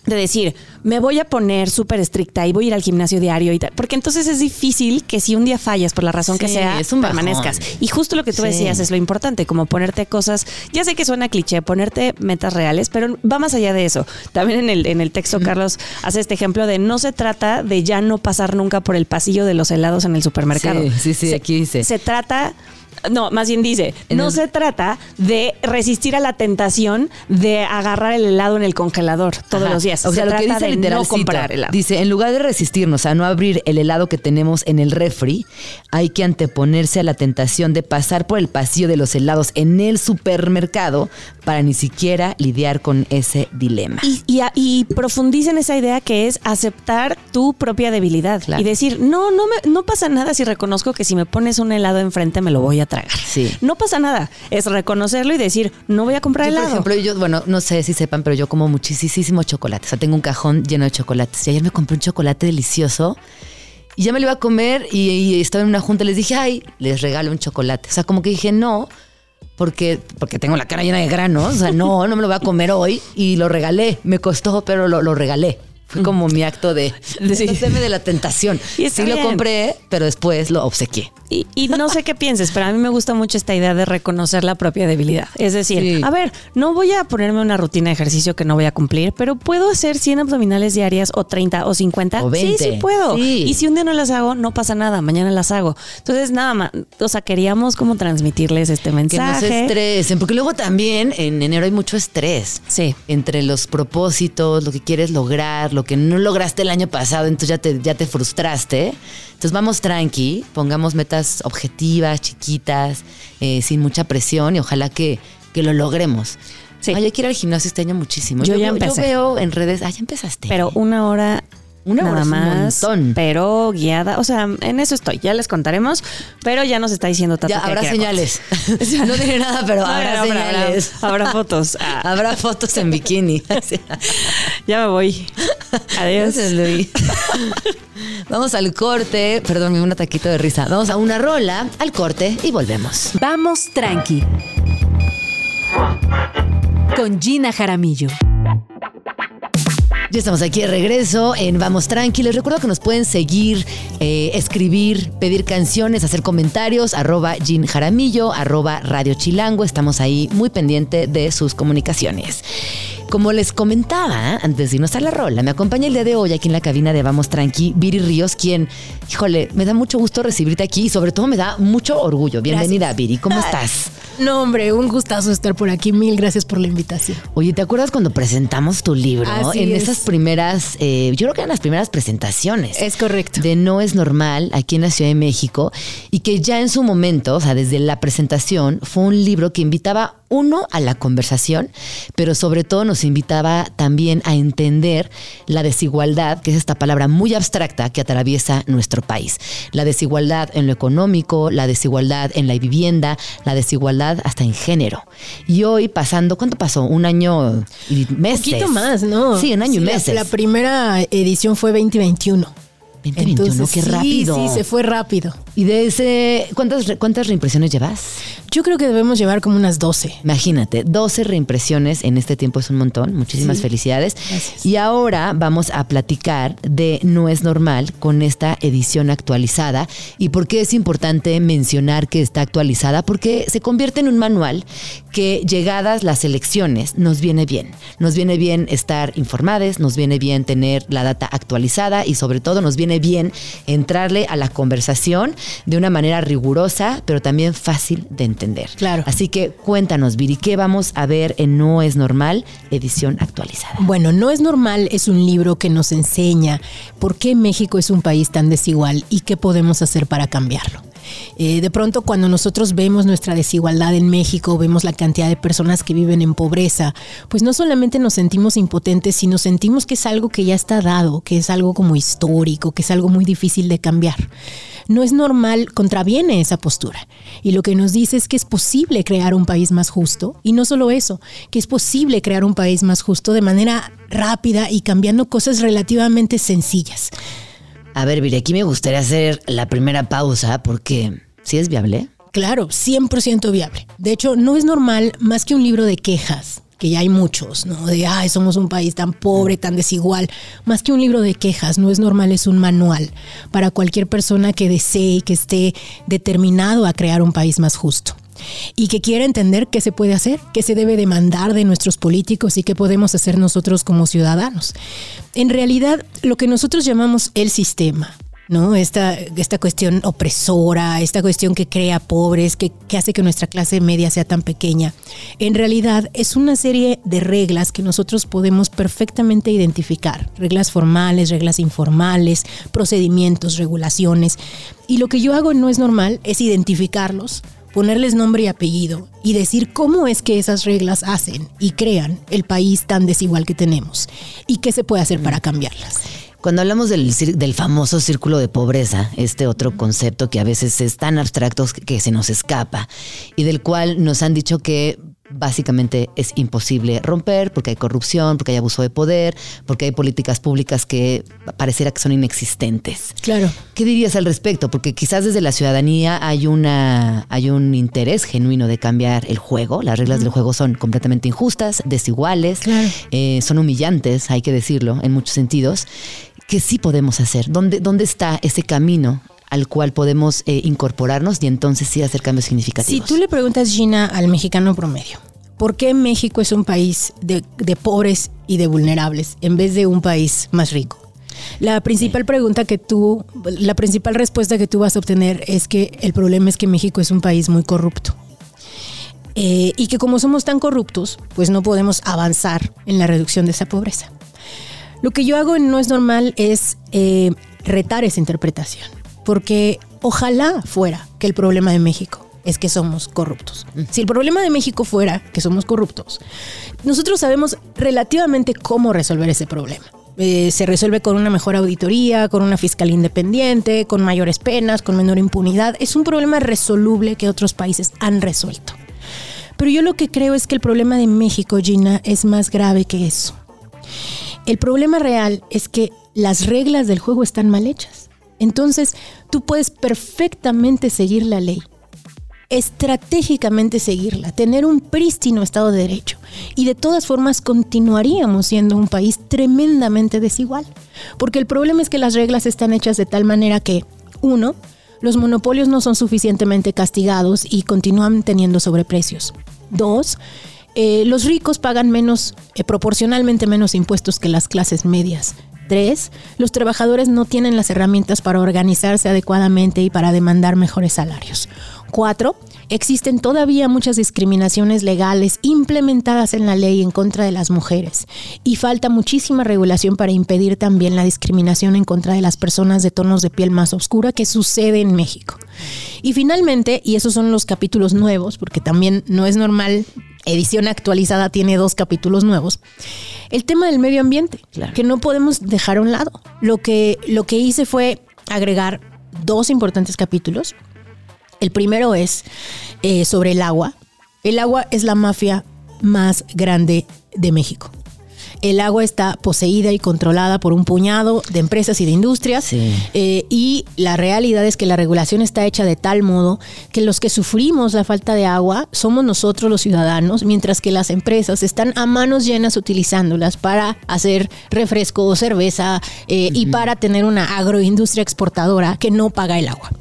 Speaker 5: de decir, me voy a poner súper estricta y voy a ir al gimnasio diario y tal, porque entonces es difícil que si un día fallas por la razón que sea, permanezcas. Y justo lo que tú
Speaker 3: Sí.
Speaker 5: decías es lo importante, como ponerte cosas, ya sé que suena cliché, ponerte metas reales, pero va más allá de eso. También en el, en el texto Carlos hace este ejemplo de no se trata de ya no pasar nunca por el pasillo de los helados en el supermercado.
Speaker 3: Sí, sí, sí,
Speaker 5: Se-
Speaker 3: aquí dice.
Speaker 5: Se trata No, más bien dice, no se trata de resistir a la tentación de agarrar el helado en el congelador todos
Speaker 3: Ajá.
Speaker 5: los días.
Speaker 3: O sea,
Speaker 5: Se
Speaker 3: lo que dice
Speaker 5: de
Speaker 3: literal
Speaker 5: no comprar helado.
Speaker 3: Dice, en lugar de resistirnos a no abrir el helado que tenemos en el refri, hay que anteponerse a la tentación de pasar por el pasillo de los helados en el supermercado para ni siquiera lidiar con ese dilema.
Speaker 5: Y, y, y profundiza en esa idea que es aceptar tu propia debilidad
Speaker 3: Claro.
Speaker 5: y decir, no, no, me, no pasa nada si reconozco que si me pones un helado enfrente me lo voy a tragar.
Speaker 3: Sí.
Speaker 5: No pasa nada. Es reconocerlo y decir, no voy a comprar
Speaker 3: Yo, por
Speaker 5: helado.
Speaker 3: ejemplo, yo, bueno, no sé si sepan, pero yo como muchísimo chocolate. O sea, tengo un cajón lleno de chocolates. Y ayer me compré un chocolate delicioso. Y ya me lo iba a comer y, y estaba en una junta y les dije, ay, les regalo un chocolate. O sea, como que dije, no, porque, porque tengo la cara llena de granos. O sea, no, no me lo voy a comer hoy. Y lo regalé. Me costó, pero lo, lo regalé. Fue como mi acto de deshacerme de la tentación.
Speaker 5: Y
Speaker 3: Sí lo compré, pero después lo obsequié.
Speaker 5: Y, y no sé qué pienses, pero a mí me gusta mucho esta idea de reconocer la propia debilidad. Es decir,
Speaker 3: Sí.
Speaker 5: a ver, no voy a ponerme una rutina de ejercicio que no voy a cumplir, pero puedo hacer 100 abdominales diarias o 30 o 50.
Speaker 3: O 20.
Speaker 5: Sí, sí puedo.
Speaker 3: Sí.
Speaker 5: Y si un día no las hago, no pasa nada, mañana las hago. Entonces, nada más, o sea, queríamos como transmitirles este
Speaker 3: Que no
Speaker 5: mensaje.
Speaker 3: se estresen, porque luego también en enero hay mucho estrés.
Speaker 5: Sí.
Speaker 3: Entre los propósitos, lo que quieres lograr, lo que no lograste el año pasado, entonces ya te, ya te frustraste. Entonces vamos tranqui, pongamos metas objetivas, chiquitas, eh, sin mucha presión y ojalá que, que lo logremos.
Speaker 5: Sí.
Speaker 3: Ay, hay que ir al gimnasio este año muchísimo.
Speaker 5: Yo ya
Speaker 3: veo-
Speaker 5: empecé.
Speaker 3: Yo veo en redes, ah, ya empezaste.
Speaker 5: Pero una hora.
Speaker 3: Una
Speaker 5: nada
Speaker 3: hora es un
Speaker 5: más,
Speaker 3: montón.
Speaker 5: pero guiada, o sea, en eso estoy, ya les contaremos, pero ya nos está diciendo Tato
Speaker 3: ya
Speaker 5: que
Speaker 3: habrá señales. no diré nada, pero
Speaker 5: No,
Speaker 3: habrá señales.
Speaker 5: habrá- habrá fotos. Ah.
Speaker 3: habrá fotos en bikini.
Speaker 5: Ya me voy. Adiós.
Speaker 3: Gracias, Luis. Vamos al corte. Perdón, me un ataquito de risa. Vamos a una rola, al corte y volvemos.
Speaker 1: Vamos tranqui. Con Gina Jaramillo.
Speaker 3: Ya estamos aquí de regreso en Vamos Tranqui. Les recuerdo que nos pueden seguir, eh, escribir, pedir canciones, hacer comentarios, arroba Jean Jaramillo, arroba Radio Chilango. Estamos ahí muy pendiente de sus comunicaciones. Como les comentaba antes de irnos a la rola, me acompaña el día de hoy aquí en la cabina de Vamos Tranqui, Viri Ríos, quien, híjole, me da mucho gusto recibirte aquí y sobre todo me da mucho orgullo. Bienvenida, Viri. ¿Cómo estás?
Speaker 6: No, hombre, un gustazo estar por aquí. Mil gracias por la invitación.
Speaker 3: Oye, ¿te acuerdas cuando presentamos tu libro?
Speaker 6: Así
Speaker 3: en
Speaker 6: es.
Speaker 3: esas primeras, eh, yo creo que eran las primeras presentaciones.
Speaker 6: Es correcto.
Speaker 3: De No es normal aquí en la Ciudad de México y que ya en su momento, o sea, desde la presentación, fue un libro que invitaba uno a la conversación, pero sobre todo nos invitaba también a entender la desigualdad, que es esta palabra muy abstracta que atraviesa nuestro país. La desigualdad en lo económico, la desigualdad en la vivienda, la desigualdad hasta en género. Y hoy pasando, ¿cuánto pasó? Un año y meses.
Speaker 6: Un poquito más, ¿no?
Speaker 3: Sí, un año y
Speaker 6: Sí,
Speaker 3: meses.
Speaker 6: La, primera edición fue 2021.
Speaker 3: 2021, qué
Speaker 6: sí,
Speaker 3: rápido.
Speaker 6: Sí, se fue rápido.
Speaker 3: Y de ese, ¿cuántas, cuántas reimpresiones llevas?
Speaker 6: Yo creo que debemos llevar como unas 12.
Speaker 3: Imagínate, 12 reimpresiones en este tiempo es un montón. Muchísimas
Speaker 6: Sí.
Speaker 3: felicidades.
Speaker 6: Gracias.
Speaker 3: Y ahora vamos a platicar de No es normal con esta edición actualizada. ¿Y por qué es importante mencionar que está actualizada? Porque se convierte en un manual que llegadas las elecciones nos viene bien. Nos viene bien estar informados, nos viene bien tener la data actualizada y sobre todo nos viene bien entrarle a la conversación de una manera rigurosa, pero también fácil de entender.
Speaker 6: Claro.
Speaker 3: Así que cuéntanos, Viri, ¿qué vamos a ver en No es normal, edición actualizada?
Speaker 6: Bueno, No es normal es un libro que nos enseña por qué México es un país tan desigual y qué podemos hacer para cambiarlo. Eh, de pronto cuando nosotros vemos nuestra desigualdad en México, vemos la cantidad de personas que viven en pobreza, pues no solamente nos sentimos impotentes, sino sentimos que es algo que ya está dado, que es algo como histórico, que es algo muy difícil de cambiar. No es normal, contraviene esa postura. Y lo que nos dice es que es posible crear un país más justo. Y no solo eso, que es posible crear un país más justo de manera rápida y cambiando cosas relativamente sencillas.
Speaker 3: A ver, Viri, aquí me gustaría hacer la primera pausa porque si es viable.
Speaker 6: Claro, 100% viable. De hecho, no es normal más que un libro de quejas, que ya hay muchos, ¿no? De, ay, somos un país tan pobre, tan desigual. Más que un libro de quejas, no es normal, es un manual para cualquier persona que desee y que esté determinado a crear un país más justo. Y que quiera entender qué se puede hacer, qué se debe demandar de nuestros políticos y qué podemos hacer nosotros como ciudadanos. En realidad, lo que nosotros llamamos el sistema, ¿no? Esta, esta cuestión opresora, esta cuestión que crea pobres, que, que, hace que nuestra clase media sea tan pequeña. En realidad es una serie de reglas que nosotros podemos perfectamente identificar. Reglas formales, reglas informales, procedimientos, regulaciones. Y lo que yo hago No es normal es identificarlos, ponerles nombre y apellido y decir cómo es que esas reglas hacen y crean el país tan desigual que tenemos y qué se puede hacer para cambiarlas.
Speaker 3: Cuando hablamos del, del, famoso círculo de pobreza, este otro concepto que a veces es tan abstracto que se nos escapa y del cual nos han dicho que básicamente es imposible romper porque hay corrupción, porque hay abuso de poder, porque hay políticas públicas que pareciera que son inexistentes.
Speaker 6: Claro.
Speaker 3: ¿Qué dirías al respecto? Porque quizás desde la ciudadanía hay una hay un interés genuino de cambiar el juego. Las reglas del juego son completamente injustas, desiguales, eh, son humillantes, hay que decirlo, en muchos sentidos. ¿Qué sí podemos hacer? ¿Dónde, dónde está ese camino al cual podemos eh, incorporarnos y entonces sí hacer cambios significativos.
Speaker 6: Si tú le preguntas, Gina, al mexicano promedio, ¿por qué México es un país de, pobres y de vulnerables en vez de un país más rico? La principal pregunta que tú, la principal respuesta que tú vas a obtener es que el problema es que México es un país muy corrupto. Eh, y que como somos tan corruptos, pues no podemos avanzar en la reducción de esa pobreza. Lo que yo hago en No es normal es eh, retar esa interpretación porque ojalá fuera que el problema de México es que somos corruptos. Si el problema de México fuera que somos corruptos, nosotros sabemos relativamente cómo resolver ese problema. Eh, se resuelve con una mejor auditoría, con una fiscal independiente, con mayores penas, con menor impunidad. Es un problema resoluble que otros países han resuelto. Pero yo lo que creo es que el problema de México, Gina, es más grave que eso. El problema real es que las reglas del juego están mal hechas. Entonces, tú puedes perfectamente seguir la ley, estratégicamente seguirla, tener un prístino Estado de Derecho. Y de todas formas continuaríamos siendo un país tremendamente desigual. Porque el problema es que las reglas están hechas de tal manera que, uno, los monopolios no son suficientemente castigados y continúan teniendo sobreprecios. Dos, eh, los ricos pagan menos, eh, proporcionalmente menos impuestos que las clases medias. Tres, los trabajadores no tienen las herramientas para organizarse adecuadamente y para demandar mejores salarios. Cuatro, existen todavía muchas discriminaciones legales implementadas en la ley en contra de las mujeres y falta muchísima regulación para impedir también la discriminación en contra de las personas de tonos de piel más oscura que sucede en México. Y finalmente, y esos son los capítulos nuevos, porque también no es normal edición actualizada tiene dos capítulos nuevos. El tema del medio ambiente, que no podemos dejar a un lado. Lo que, lo que hice fue agregar dos importantes capítulos. El primero es eh, sobre el agua. El agua es la mafia más grande de México el agua está poseída y controlada por un puñado de empresas y de industrias. Eh, y la realidad es que la regulación está hecha de tal modo que los que sufrimos la falta de agua somos nosotros los ciudadanos, mientras que las empresas están a manos llenas utilizándolas para hacer refresco o cerveza eh, y para tener una agroindustria exportadora que no paga el agua.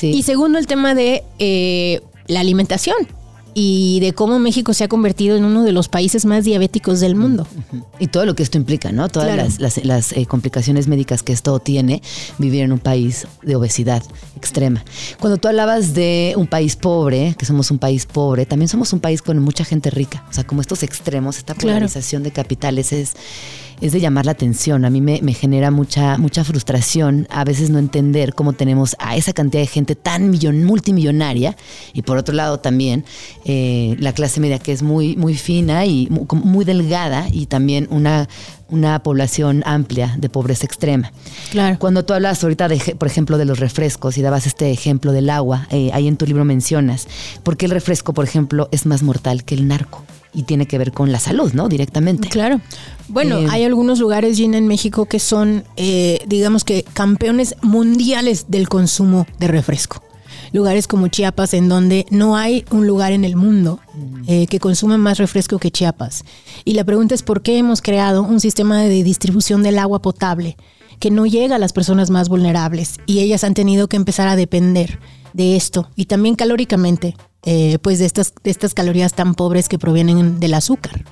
Speaker 6: Y segundo, el tema de eh, la alimentación y de cómo México se ha convertido en uno de los países más diabéticos del mundo.
Speaker 3: Y todo lo que esto implica, ¿no? Todas las, eh, complicaciones médicas que esto tiene, vivir en un país de obesidad extrema. Cuando tú hablabas de un país pobre, que somos un país pobre, también somos un país con mucha gente rica. O sea, como estos extremos, esta polarización de capitales es es de llamar la atención. A mí me, genera mucha, mucha frustración a veces no entender cómo tenemos a esa cantidad de gente tan millon, multimillonaria y por otro lado también eh, la clase media que es muy, muy fina y muy, delgada y también una una población amplia de pobreza extrema.
Speaker 6: Claro.
Speaker 3: Cuando tú hablas ahorita, de, por ejemplo, de los refrescos y dabas este ejemplo del agua, eh, ahí en tu libro mencionas, ¿por qué el refresco, por ejemplo, es más mortal que el narco? Y tiene que ver con la salud, ¿no? Directamente.
Speaker 6: Claro. Bueno, eh, hay algunos lugares, Gina, en México que son, eh, digamos que, campeones mundiales del consumo de refresco. Lugares como Chiapas, en donde no hay un lugar en el mundo mm. eh, que consuma más refresco que Chiapas. Y la pregunta es por qué hemos creado un sistema de distribución del agua potable que no llega a las personas más vulnerables y ellas han tenido que empezar a depender de esto y también calóricamente, pues de estas, de estas calorías tan pobres que provienen del azúcar.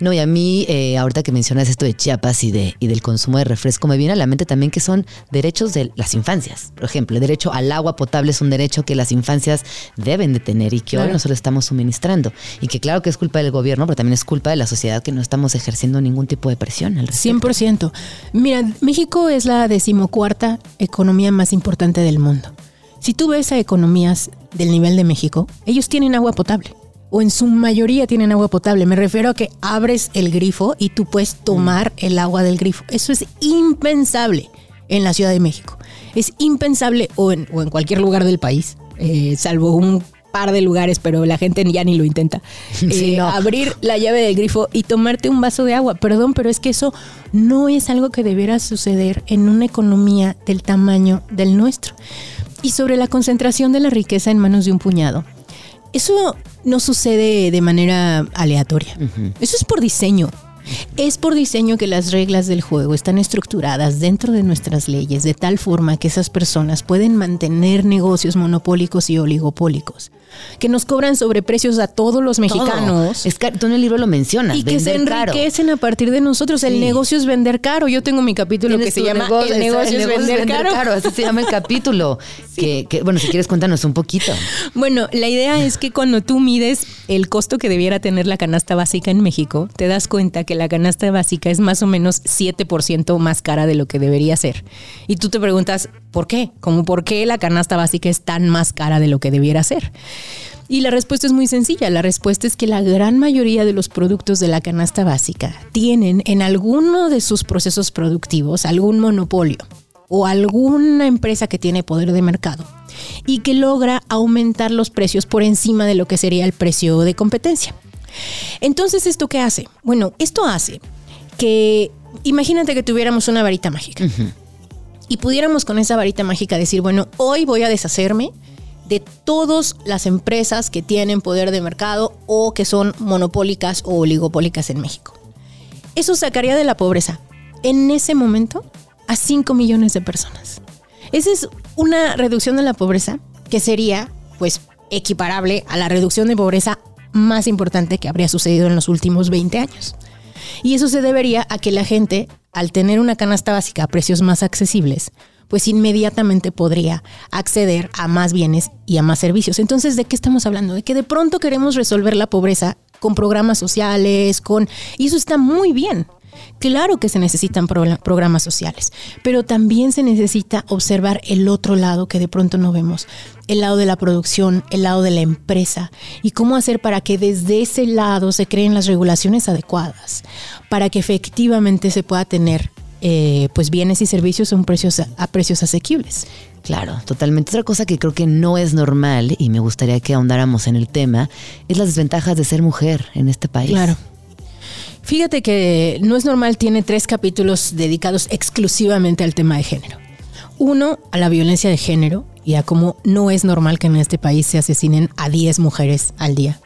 Speaker 3: No, y a mí, eh, ahorita que mencionas esto de Chiapas y, de, y del consumo de refresco, me viene a la mente también que son derechos de las infancias. Por ejemplo, el derecho al agua potable es un derecho que las infancias deben de tener y que hoy no se lo estamos suministrando. Y que claro que es culpa del gobierno, pero también es culpa de la sociedad que no estamos ejerciendo ningún tipo de presión. Al respecto.
Speaker 6: 100%. Mira, México es la decimocuarta economía más importante del mundo. Si tú ves a economías del nivel de México, ellos tienen agua potable. O en su mayoría tienen agua potable. Me refiero a que abres el grifo y tú puedes tomar el agua del grifo. Eso es impensable en la Ciudad de México. Es impensable o en, o en cualquier lugar del país, eh, salvo un par de lugares, pero la gente ya ni lo intenta.
Speaker 3: Sí,
Speaker 6: Eh,
Speaker 3: no.
Speaker 6: Abrir la llave del grifo y tomarte un vaso de agua. Perdón, pero es que eso no es algo que debiera suceder en una economía del tamaño del nuestro. Y sobre la concentración de la riqueza en manos de un puñado. Eso no sucede de manera aleatoria. Eso es por diseño. Es por diseño que las reglas del juego están estructuradas dentro de nuestras leyes de tal forma que esas personas pueden mantener negocios monopólicos y oligopólicos, que nos cobran sobreprecios a todos los mexicanos.
Speaker 3: Es caro. Tú en el libro lo mencionas.
Speaker 6: Y que se
Speaker 3: vender caro.
Speaker 6: enriquecen a partir de nosotros. El
Speaker 3: Sí.
Speaker 6: negocio es vender caro. Yo tengo mi capítulo que se llama
Speaker 3: negocio,
Speaker 6: El negocio, es vender, caro.
Speaker 3: Así se llama el capítulo. que, que, bueno, si quieres, cuéntanos un poquito.
Speaker 6: Bueno, la idea es que cuando tú mides el costo que debiera tener la canasta básica en México, te das cuenta que la canasta básica es más o menos 7% más cara de lo que debería ser. Y tú te preguntas, ¿por qué? Como por qué la canasta básica es tan más cara de lo que debiera ser. Y la respuesta es muy sencilla. La respuesta es que la gran mayoría de los productos de la canasta básica tienen en alguno de sus procesos productivos algún monopolio o alguna empresa que tiene poder de mercado y que logra aumentar los precios por encima de lo que sería el precio de competencia. Entonces, ¿esto qué hace? Bueno, esto hace que imagínate que tuviéramos una varita mágica y pudiéramos con esa varita mágica decir, bueno, hoy voy a deshacerme de todas las empresas que tienen poder de mercado o que son monopólicas o oligopólicas en México. Eso sacaría de la pobreza en ese momento a 5 millones de personas. Esa es una reducción de la pobreza que sería pues equiparable a la reducción de pobreza más importante que habría sucedido en los últimos 20 años. Y eso se debería a que la gente, al tener una canasta básica a precios más accesibles, pues inmediatamente podría acceder a más bienes y a más servicios. Entonces, ¿de qué estamos hablando? De que de pronto queremos resolver la pobreza con programas sociales, con... Y eso está muy bien. Claro que se necesitan pro- programas sociales, pero también se necesita observar el otro lado que de pronto no vemos, el lado de la producción, el lado de la empresa y cómo hacer para que desde ese lado se creen las regulaciones adecuadas, para que efectivamente se pueda tener eh, pues bienes y servicios a, un precios, a precios asequibles.
Speaker 3: Claro, totalmente. Otra cosa que creo que no es normal y me gustaría que ahondáramos en el tema es las desventajas de ser mujer en este país.
Speaker 6: Claro. Fíjate que No es normal tiene tres capítulos dedicados exclusivamente al tema de género. Uno, a la violencia de género y a cómo no es normal que en este país se asesinen a 10 mujeres al día.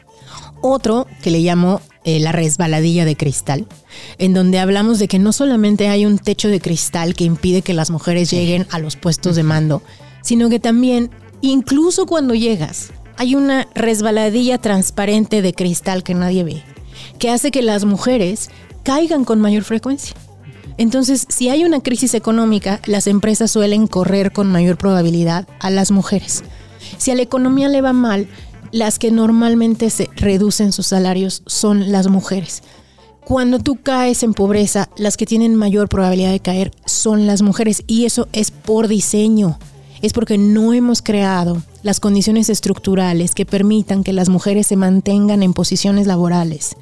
Speaker 6: Otro, que le llamo eh, la resbaladilla de cristal, en donde hablamos de que no solamente hay un techo de cristal que impide que las mujeres lleguen a los puestos de mando, sino que también, incluso cuando llegas, hay una resbaladilla transparente de cristal que nadie ve que hace que las mujeres caigan con mayor frecuencia. Entonces, si hay una crisis económica, las empresas suelen correr con mayor probabilidad a las mujeres. Si a la economía le va mal, las que normalmente se reducen sus salarios son las mujeres. Cuando tú caes en pobreza, las que tienen mayor probabilidad de caer son las mujeres y eso es por diseño. Es porque no hemos creado las condiciones estructurales que permitan que las mujeres se mantengan en posiciones laborales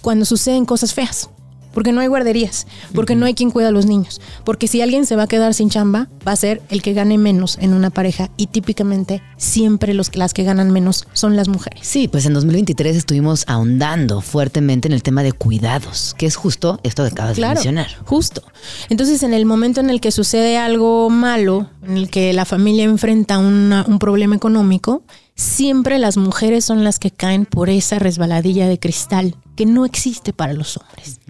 Speaker 6: cuando suceden cosas feas. Porque no hay guarderías, porque no hay quien cuida a los niños, porque si alguien se va a quedar sin chamba, va a ser el que gane menos en una pareja y típicamente siempre los, las que ganan menos son las mujeres.
Speaker 3: Sí, pues en 2023 estuvimos ahondando fuertemente en el tema de cuidados, que es justo esto que acabas de mencionar.
Speaker 6: Justo. Entonces, en el momento en el que sucede algo malo, en el que la familia enfrenta una- un problema económico, siempre las mujeres son las que caen por esa resbaladilla de cristal que no existe para los hombres.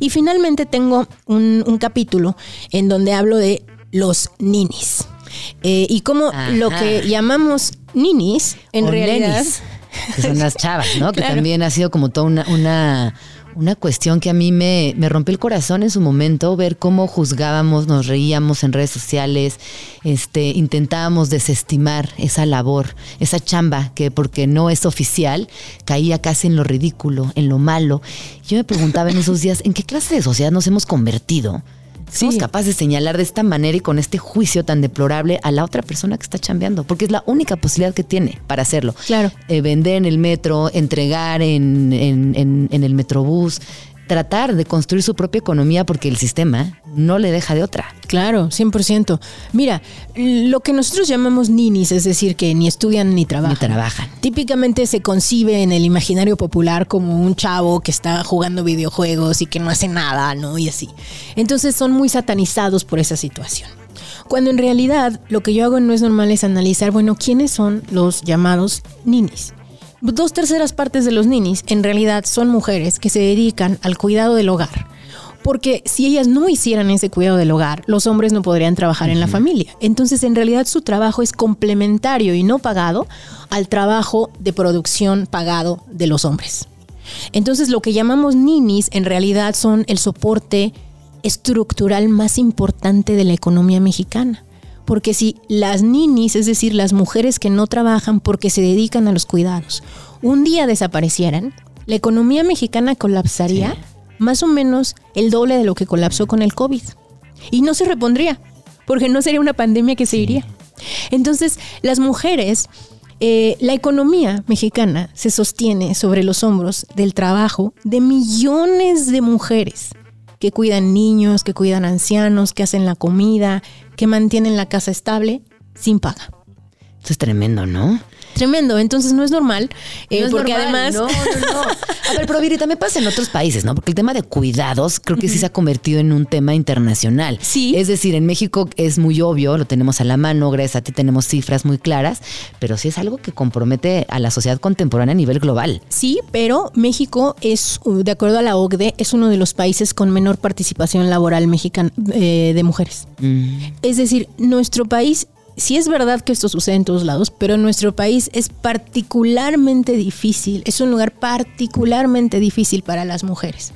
Speaker 6: Y finalmente tengo un, un capítulo en donde hablo de los ninis. Eh, y cómo
Speaker 3: Ajá.
Speaker 6: lo que llamamos ninis, en
Speaker 3: O
Speaker 6: realidad...
Speaker 3: nenis, que son las chavas, ¿no? Que también ha sido como toda una, una, una cuestión que a mí me, me rompió el corazón en su momento, ver cómo juzgábamos, nos reíamos en redes sociales, este, intentábamos desestimar esa labor, esa chamba que porque no es oficial, caía casi en lo ridículo, en lo malo. Yo me preguntaba en esos días, ¿en qué clase de sociedad nos hemos convertido? Somos capaces de señalar de esta manera y con este juicio tan deplorable a la otra persona que está chambeando, porque es la única posibilidad que tiene para hacerlo.
Speaker 6: Claro.
Speaker 3: Eh, vender en el metro, entregar en, en- en- en el metrobús, tratar de construir su propia economía porque el sistema no le deja de otra.
Speaker 6: Claro, 100%. Mira, lo que nosotros llamamos ninis, es decir, que ni estudian ni trabajan.
Speaker 3: Ni trabajan.
Speaker 6: Típicamente se concibe en el imaginario popular como un chavo que está jugando videojuegos y que no hace nada, ¿no? Y así. Entonces son muy satanizados por esa situación. Cuando en realidad lo que yo hago en No es normal es analizar, bueno, ¿quiénes son los llamados ninis? Dos terceras partes de los ninis en realidad son mujeres que se dedican al cuidado del hogar. Porque si ellas no hicieran ese cuidado del hogar, los hombres no podrían trabajar en la familia. Entonces, en realidad, su trabajo es complementario y no pagado al trabajo de producción pagado de los hombres. Entonces, lo que llamamos ninis en realidad son el soporte estructural más importante de la economía mexicana. Porque si las ninis, es decir, las mujeres que no trabajan porque se dedican a los cuidados, un día desaparecieran, la economía mexicana colapsaría más o menos el doble de lo que colapsó con el COVID. Y no se repondría, porque no sería una pandemia que se iría. Entonces, las mujeres, eh, la economía mexicana se sostiene sobre los hombros del trabajo de millones de mujeres que cuidan niños, que cuidan ancianos, que hacen la comida, que mantienen la casa estable sin paga.
Speaker 3: Esto es tremendo, ¿no?
Speaker 6: Tremendo, entonces no es normal, eh,
Speaker 3: No es
Speaker 6: porque
Speaker 3: normal,
Speaker 6: además...
Speaker 3: No, no, no. A ver, pero Viri, también pasa en otros países, ¿no? Porque el tema de cuidados creo que sí se ha convertido en un tema internacional.
Speaker 6: Sí.
Speaker 3: Es decir, en México es muy obvio, lo tenemos a la mano, gracias a ti tenemos cifras muy claras, pero sí es algo que compromete a la sociedad contemporánea a nivel global.
Speaker 6: Sí, pero México es, de acuerdo a la OCDE, es uno de los países con menor participación laboral mexicana eh, de mujeres. Es decir, nuestro país, sí es verdad que esto sucede en todos lados, pero nuestro país es particularmente difícil, es un lugar particularmente difícil para las mujeres.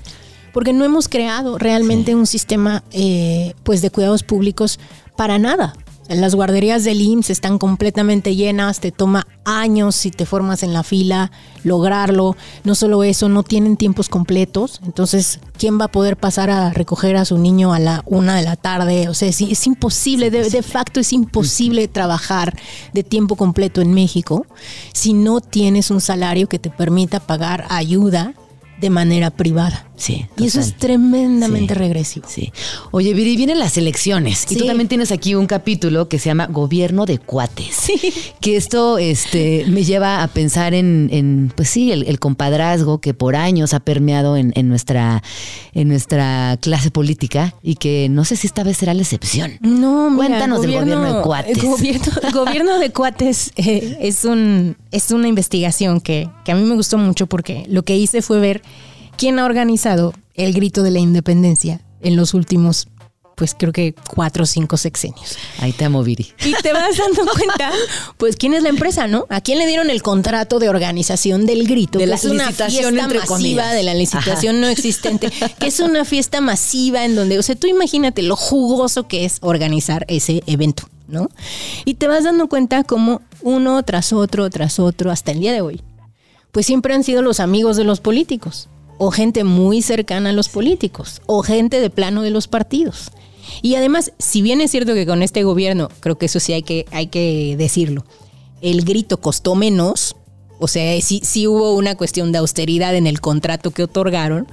Speaker 6: Porque no hemos creado realmente un sistema eh, pues de cuidados públicos para nada. Las guarderías del IMSS están completamente llenas, te toma años si te formas en la fila lograrlo. No solo eso, no tienen tiempos completos. Entonces, ¿quién va a poder pasar a recoger a su niño a la una de la tarde? O sea, es, es imposible, de, de facto es imposible trabajar de tiempo completo en México si no tienes un salario que te permita pagar ayuda de manera privada.
Speaker 3: Sí.
Speaker 6: Y eso es tremendamente
Speaker 3: Sí.
Speaker 6: regresivo.
Speaker 3: Sí. Oye, Viri, vienen las elecciones. Y tú también tienes aquí un capítulo que se llama Gobierno de Cuates. Que esto este, me lleva a pensar en, en, pues sí, el, el compadrazgo que por años ha permeado en, en nuestra, en nuestra clase política y que no sé si esta vez será la excepción.
Speaker 6: No, mira,
Speaker 3: Cuéntanos del gobierno de cuates.
Speaker 6: el Gobierno, el gobierno de cuates eh, es, un, es una investigación que, que a mí me gustó mucho porque lo que hice fue ver quién ha organizado el grito de la independencia en los últimos, pues creo que cuatro o cinco sexenios.
Speaker 3: Ahí te amo, Viri.
Speaker 6: Y te vas dando cuenta, pues quién es la empresa, ¿no? ¿A quién le dieron el contrato de organización del grito?
Speaker 3: De
Speaker 6: que
Speaker 3: la
Speaker 6: es una
Speaker 3: licitación,
Speaker 6: fiesta masiva
Speaker 3: comillas.
Speaker 6: de la licitación no existente, que es una fiesta masiva en donde, o sea, tú imagínate lo jugoso que es organizar ese evento, ¿no? Y te vas dando cuenta como uno tras otro, tras otro, hasta el día de hoy, pues siempre han sido los amigos de los políticos, o gente muy cercana a los políticos, o gente de plano de los partidos. Y además, si bien es cierto que con este gobierno, creo que eso sí hay que, hay que decirlo, el grito costó menos, o sea, sí, sí hubo una cuestión de austeridad en el contrato que otorgaron,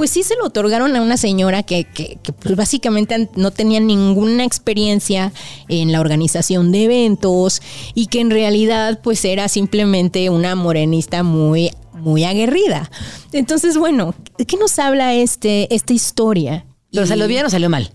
Speaker 6: pues sí se lo otorgaron a una señora que, que- que, pues básicamente no tenía ninguna experiencia en la organización de eventos y que en realidad pues era simplemente una morenista muy, muy aguerrida. Entonces, bueno, ¿de qué nos habla este, esta historia?
Speaker 3: ¿Pero
Speaker 6: Y-
Speaker 3: salió bien o salió mal?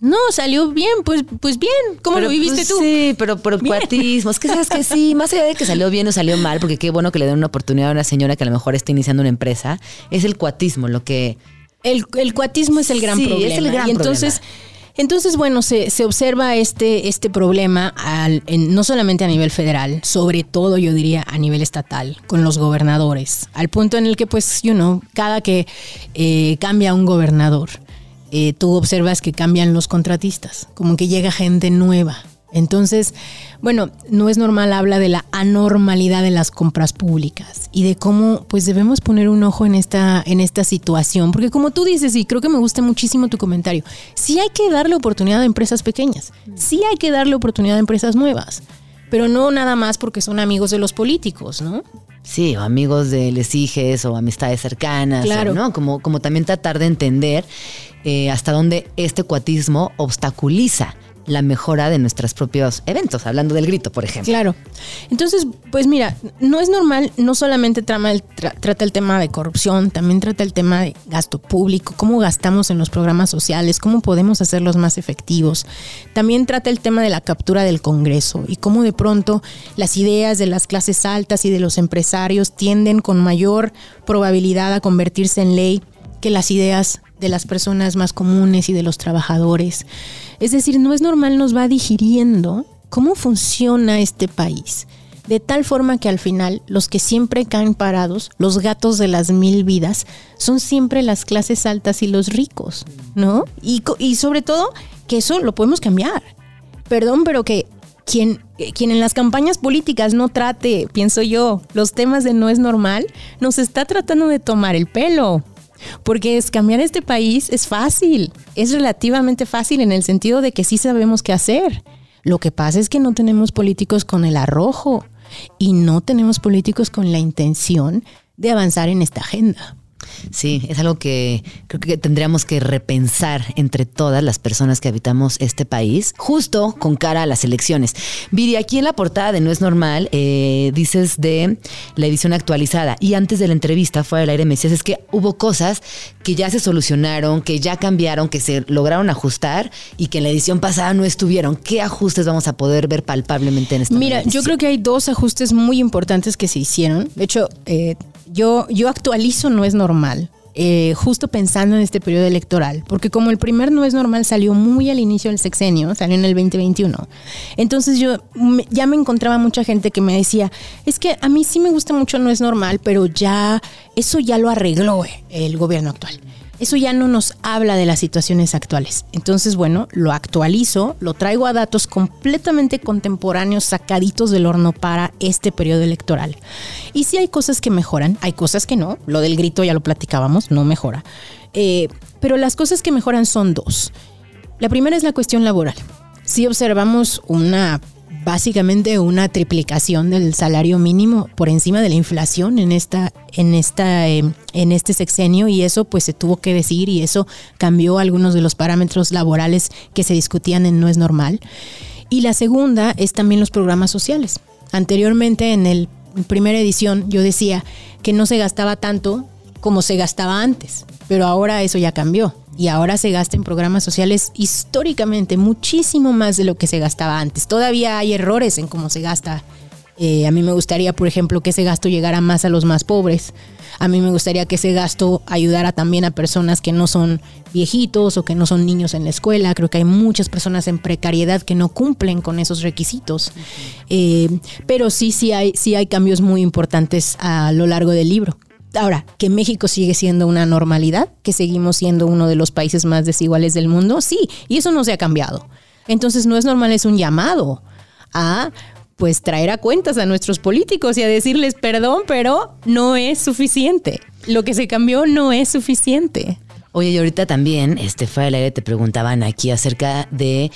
Speaker 6: No, salió bien, pues, pues bien. ¿Cómo
Speaker 3: Pero,
Speaker 6: lo viviste
Speaker 3: pues,
Speaker 6: tú?
Speaker 3: Sí, pero por cuatismo. Es que sabes que sí, más allá de que salió bien o salió mal, porque qué bueno que le den una oportunidad a una señora que a lo mejor está iniciando una empresa, es el cuatismo lo que.
Speaker 6: El, el cuatismo es el gran
Speaker 3: Sí, es
Speaker 6: problema.
Speaker 3: el gran
Speaker 6: y entonces, Entonces, bueno, se, se observa este, este problema al- en- no solamente a nivel federal, sobre todo yo diría a nivel estatal, con los gobernadores, al punto en el que pues, you know, cada que eh, cambia un gobernador, eh, tú observas que cambian los contratistas, como que llega gente nueva. Entonces, bueno, no es normal, habla de la anormalidad de las compras públicas y de cómo pues debemos poner un ojo en esta, en esta situación, porque como tú dices, y creo que me gusta muchísimo tu comentario, sí hay que darle oportunidad a empresas pequeñas, sí hay que darle oportunidad a empresas nuevas, pero no nada más porque son amigos de los políticos, ¿no?
Speaker 3: Sí, o amigos de lesiges o amistades cercanas,
Speaker 6: Claro.
Speaker 3: ¿no? Como, como también tratar de entender eh, hasta dónde este cuatismo obstaculiza la mejora de nuestros propios eventos, hablando del grito, por ejemplo.
Speaker 6: Claro. Entonces, pues mira, no es normal, no solamente trama el- tra- trata el tema de corrupción, también trata el tema de gasto público, cómo gastamos en los programas sociales, cómo podemos hacerlos más efectivos. También trata el tema de la captura del Congreso y cómo de pronto las ideas de las clases altas y de los empresarios tienden con mayor probabilidad a convertirse en ley que las ideas de las personas más comunes y de los trabajadores. Es decir, no es normal, nos va digiriendo cómo funciona este país. De tal forma que al final los que siempre caen parados, los gatos de las mil vidas, son siempre las clases altas y los ricos, ¿no? Y, sobre todo que eso lo podemos cambiar. Perdón, pero que quien, eh, quien en las campañas políticas no trate, pienso yo, los temas de no es normal, nos está tratando de tomar el pelo. Porque es cambiar este país es fácil, es relativamente fácil en el sentido de que sí sabemos qué hacer. Lo que pasa es que no tenemos políticos con el arrojo y no tenemos políticos con la intención de avanzar en esta agenda.
Speaker 3: Sí, es algo que creo que tendríamos que repensar entre todas las personas que habitamos este país, justo con cara a las elecciones. Viri, aquí en la portada de No es Normal eh, dices de la edición actualizada y antes de la entrevista fuera del aire me decías es que hubo cosas que ya se solucionaron, que ya cambiaron, que se lograron ajustar y que en la edición pasada no estuvieron. ¿Qué ajustes vamos a poder ver palpablemente en esta
Speaker 6: Mira, yo creo que hay dos ajustes muy importantes que se hicieron. De hecho, eh, yo, yo actualizo No es normal. eh, justo pensando en este periodo electoral, porque como el primer no es normal salió muy al inicio del sexenio, salió en el 2021, entonces yo me- ya me encontraba mucha gente que me decía, es que a mí sí me gusta mucho no es normal, pero ya eso ya lo arregló el gobierno actual. Eso ya no nos habla de las situaciones actuales. Entonces, bueno, lo actualizo, lo traigo a datos completamente contemporáneos, sacaditos del horno para este periodo electoral. Y sí hay cosas que mejoran, hay cosas que no. Lo del grito ya lo platicábamos, no mejora. Eh, pero las cosas que mejoran son dos. La primera es la cuestión laboral. Si observamos una, básicamente una triplicación del salario mínimo por encima de la inflación en esta, en esta, eh, en este sexenio y eso pues se tuvo que decir y eso cambió algunos de los parámetros laborales que se discutían en No es normal. Y la segunda es también los programas sociales. Anteriormente en el primera edición yo decía que no se gastaba tanto como se gastaba antes, pero ahora eso ya cambió y ahora se gasta en programas sociales históricamente muchísimo más de lo que se gastaba antes. Todavía hay errores en cómo se gasta. Eh, a mí me gustaría, por ejemplo, que ese gasto llegara más a los más pobres. A mí me gustaría que ese gasto ayudara también a personas que no son viejitos o que no son niños en la escuela. Creo que hay muchas personas en precariedad que no cumplen con esos requisitos. Eh, pero sí, sí hay, sí hay cambios muy importantes a lo largo del libro. Ahora, que México sigue siendo una normalidad, que seguimos siendo uno de los países más desiguales del mundo, sí, y eso no se ha cambiado. Entonces no es normal, es un llamado a pues traer a cuentas a nuestros políticos y a decirles perdón, pero no es suficiente. Lo que se cambió no es suficiente.
Speaker 3: Oye, y ahorita también, este, del aire te preguntaban aquí acerca de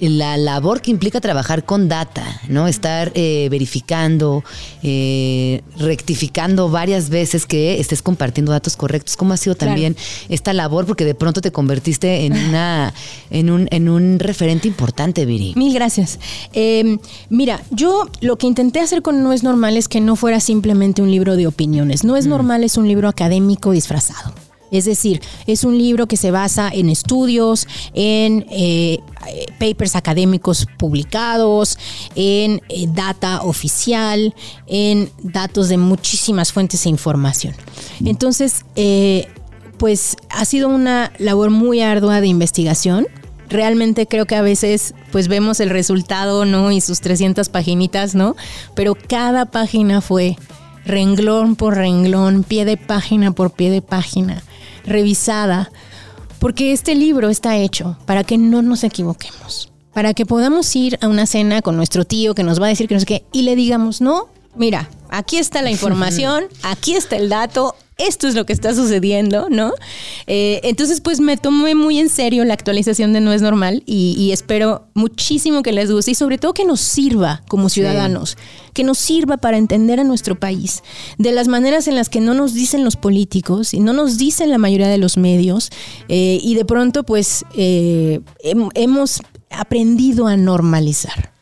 Speaker 3: la labor que implica trabajar con data, ¿no? Estar eh, verificando, eh, rectificando varias veces que estés compartiendo datos correctos. ¿Cómo ha sido
Speaker 6: Claro.
Speaker 3: también esta labor? Porque de pronto te convertiste en una, en un, en un referente importante, Viri.
Speaker 6: Mil gracias. Eh, mira, yo lo que intenté hacer con No es normal es que no fuera simplemente un libro de opiniones. No es normal es un libro académico disfrazado. Es decir, es un libro que se basa en estudios, en eh, papers académicos publicados, en eh, data oficial, en datos de muchísimas fuentes de información. Entonces, eh, pues ha sido una labor muy ardua de investigación realmente creo que a veces pues vemos el resultado, ¿no? Y sus 300 paginitas, ¿no? Pero cada página fue renglón por renglón, pie de página por pie de página, revisada, porque este libro está hecho para que no nos equivoquemos, para que podamos ir a una cena con nuestro tío que nos va a decir que no sé qué y le digamos, no, mira, aquí está la información, aquí está el dato, esto es lo que está sucediendo, ¿no? Eh, entonces, pues me tomé muy en serio la actualización de No es normal y, espero muchísimo que les guste y sobre todo que nos sirva como ciudadanos, que nos sirva para entender a nuestro país de las maneras en las que no nos dicen los políticos y no nos dicen la mayoría de los medios eh, y de pronto, pues, eh, hemos aprendido a normalizar.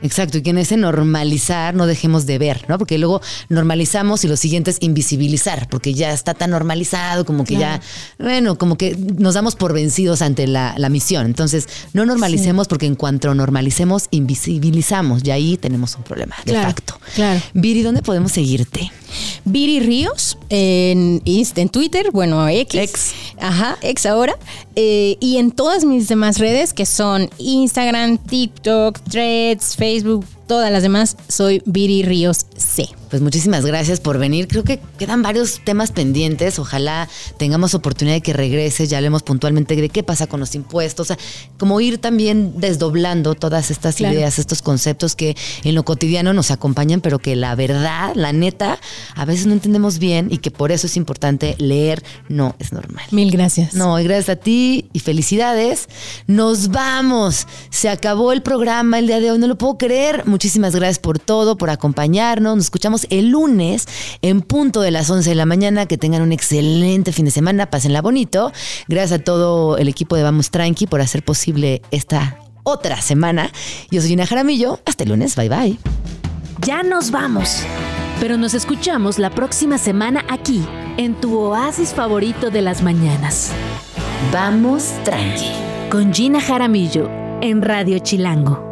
Speaker 3: Exacto, y que en ese normalizar no dejemos de ver, ¿no? Porque luego normalizamos y lo siguiente es invisibilizar, porque ya está tan normalizado, como que ya, bueno, como que nos damos por vencidos ante la, misión. Entonces, no normalicemos porque en cuanto normalicemos, invisibilizamos y ahí tenemos un problema, de facto.
Speaker 6: Claro.
Speaker 3: Viri, ¿dónde podemos seguirte?
Speaker 6: Viri Ríos en, en Twitter, bueno, X. X. Ajá, X ahora. Eh, y en todas mis demás redes que son Instagram, TikTok, Threads, Facebook, Facebook todas las demás, soy Viri Ríos C.
Speaker 3: Pues muchísimas gracias por venir. Creo que quedan varios temas pendientes. Ojalá tengamos oportunidad de que regreses. Ya hablemos puntualmente de qué pasa con los impuestos. O sea, como ir también desdoblando todas estas ideas, estos conceptos que en lo cotidiano nos acompañan, pero que la verdad, la neta, a veces no entendemos bien y que por eso es importante leer. No es normal.
Speaker 6: Mil gracias.
Speaker 3: No, y gracias a ti y felicidades. Nos vamos. Se acabó el programa el día de hoy. No lo puedo creer. Muchísimas gracias por todo, por acompañarnos. Nos escuchamos el lunes en punto de las 11 de la mañana. Que tengan un excelente fin de semana. Pásenla bonito. Gracias a todo el equipo de Vamos Tranqui por hacer posible esta otra semana. Yo soy Gina Jaramillo. Hasta el lunes. Bye bye.
Speaker 1: Ya nos vamos. Pero nos escuchamos la próxima semana aquí, en tu oasis favorito de las mañanas. Vamos tranqui. Con Gina Jaramillo, en Radio Chilango.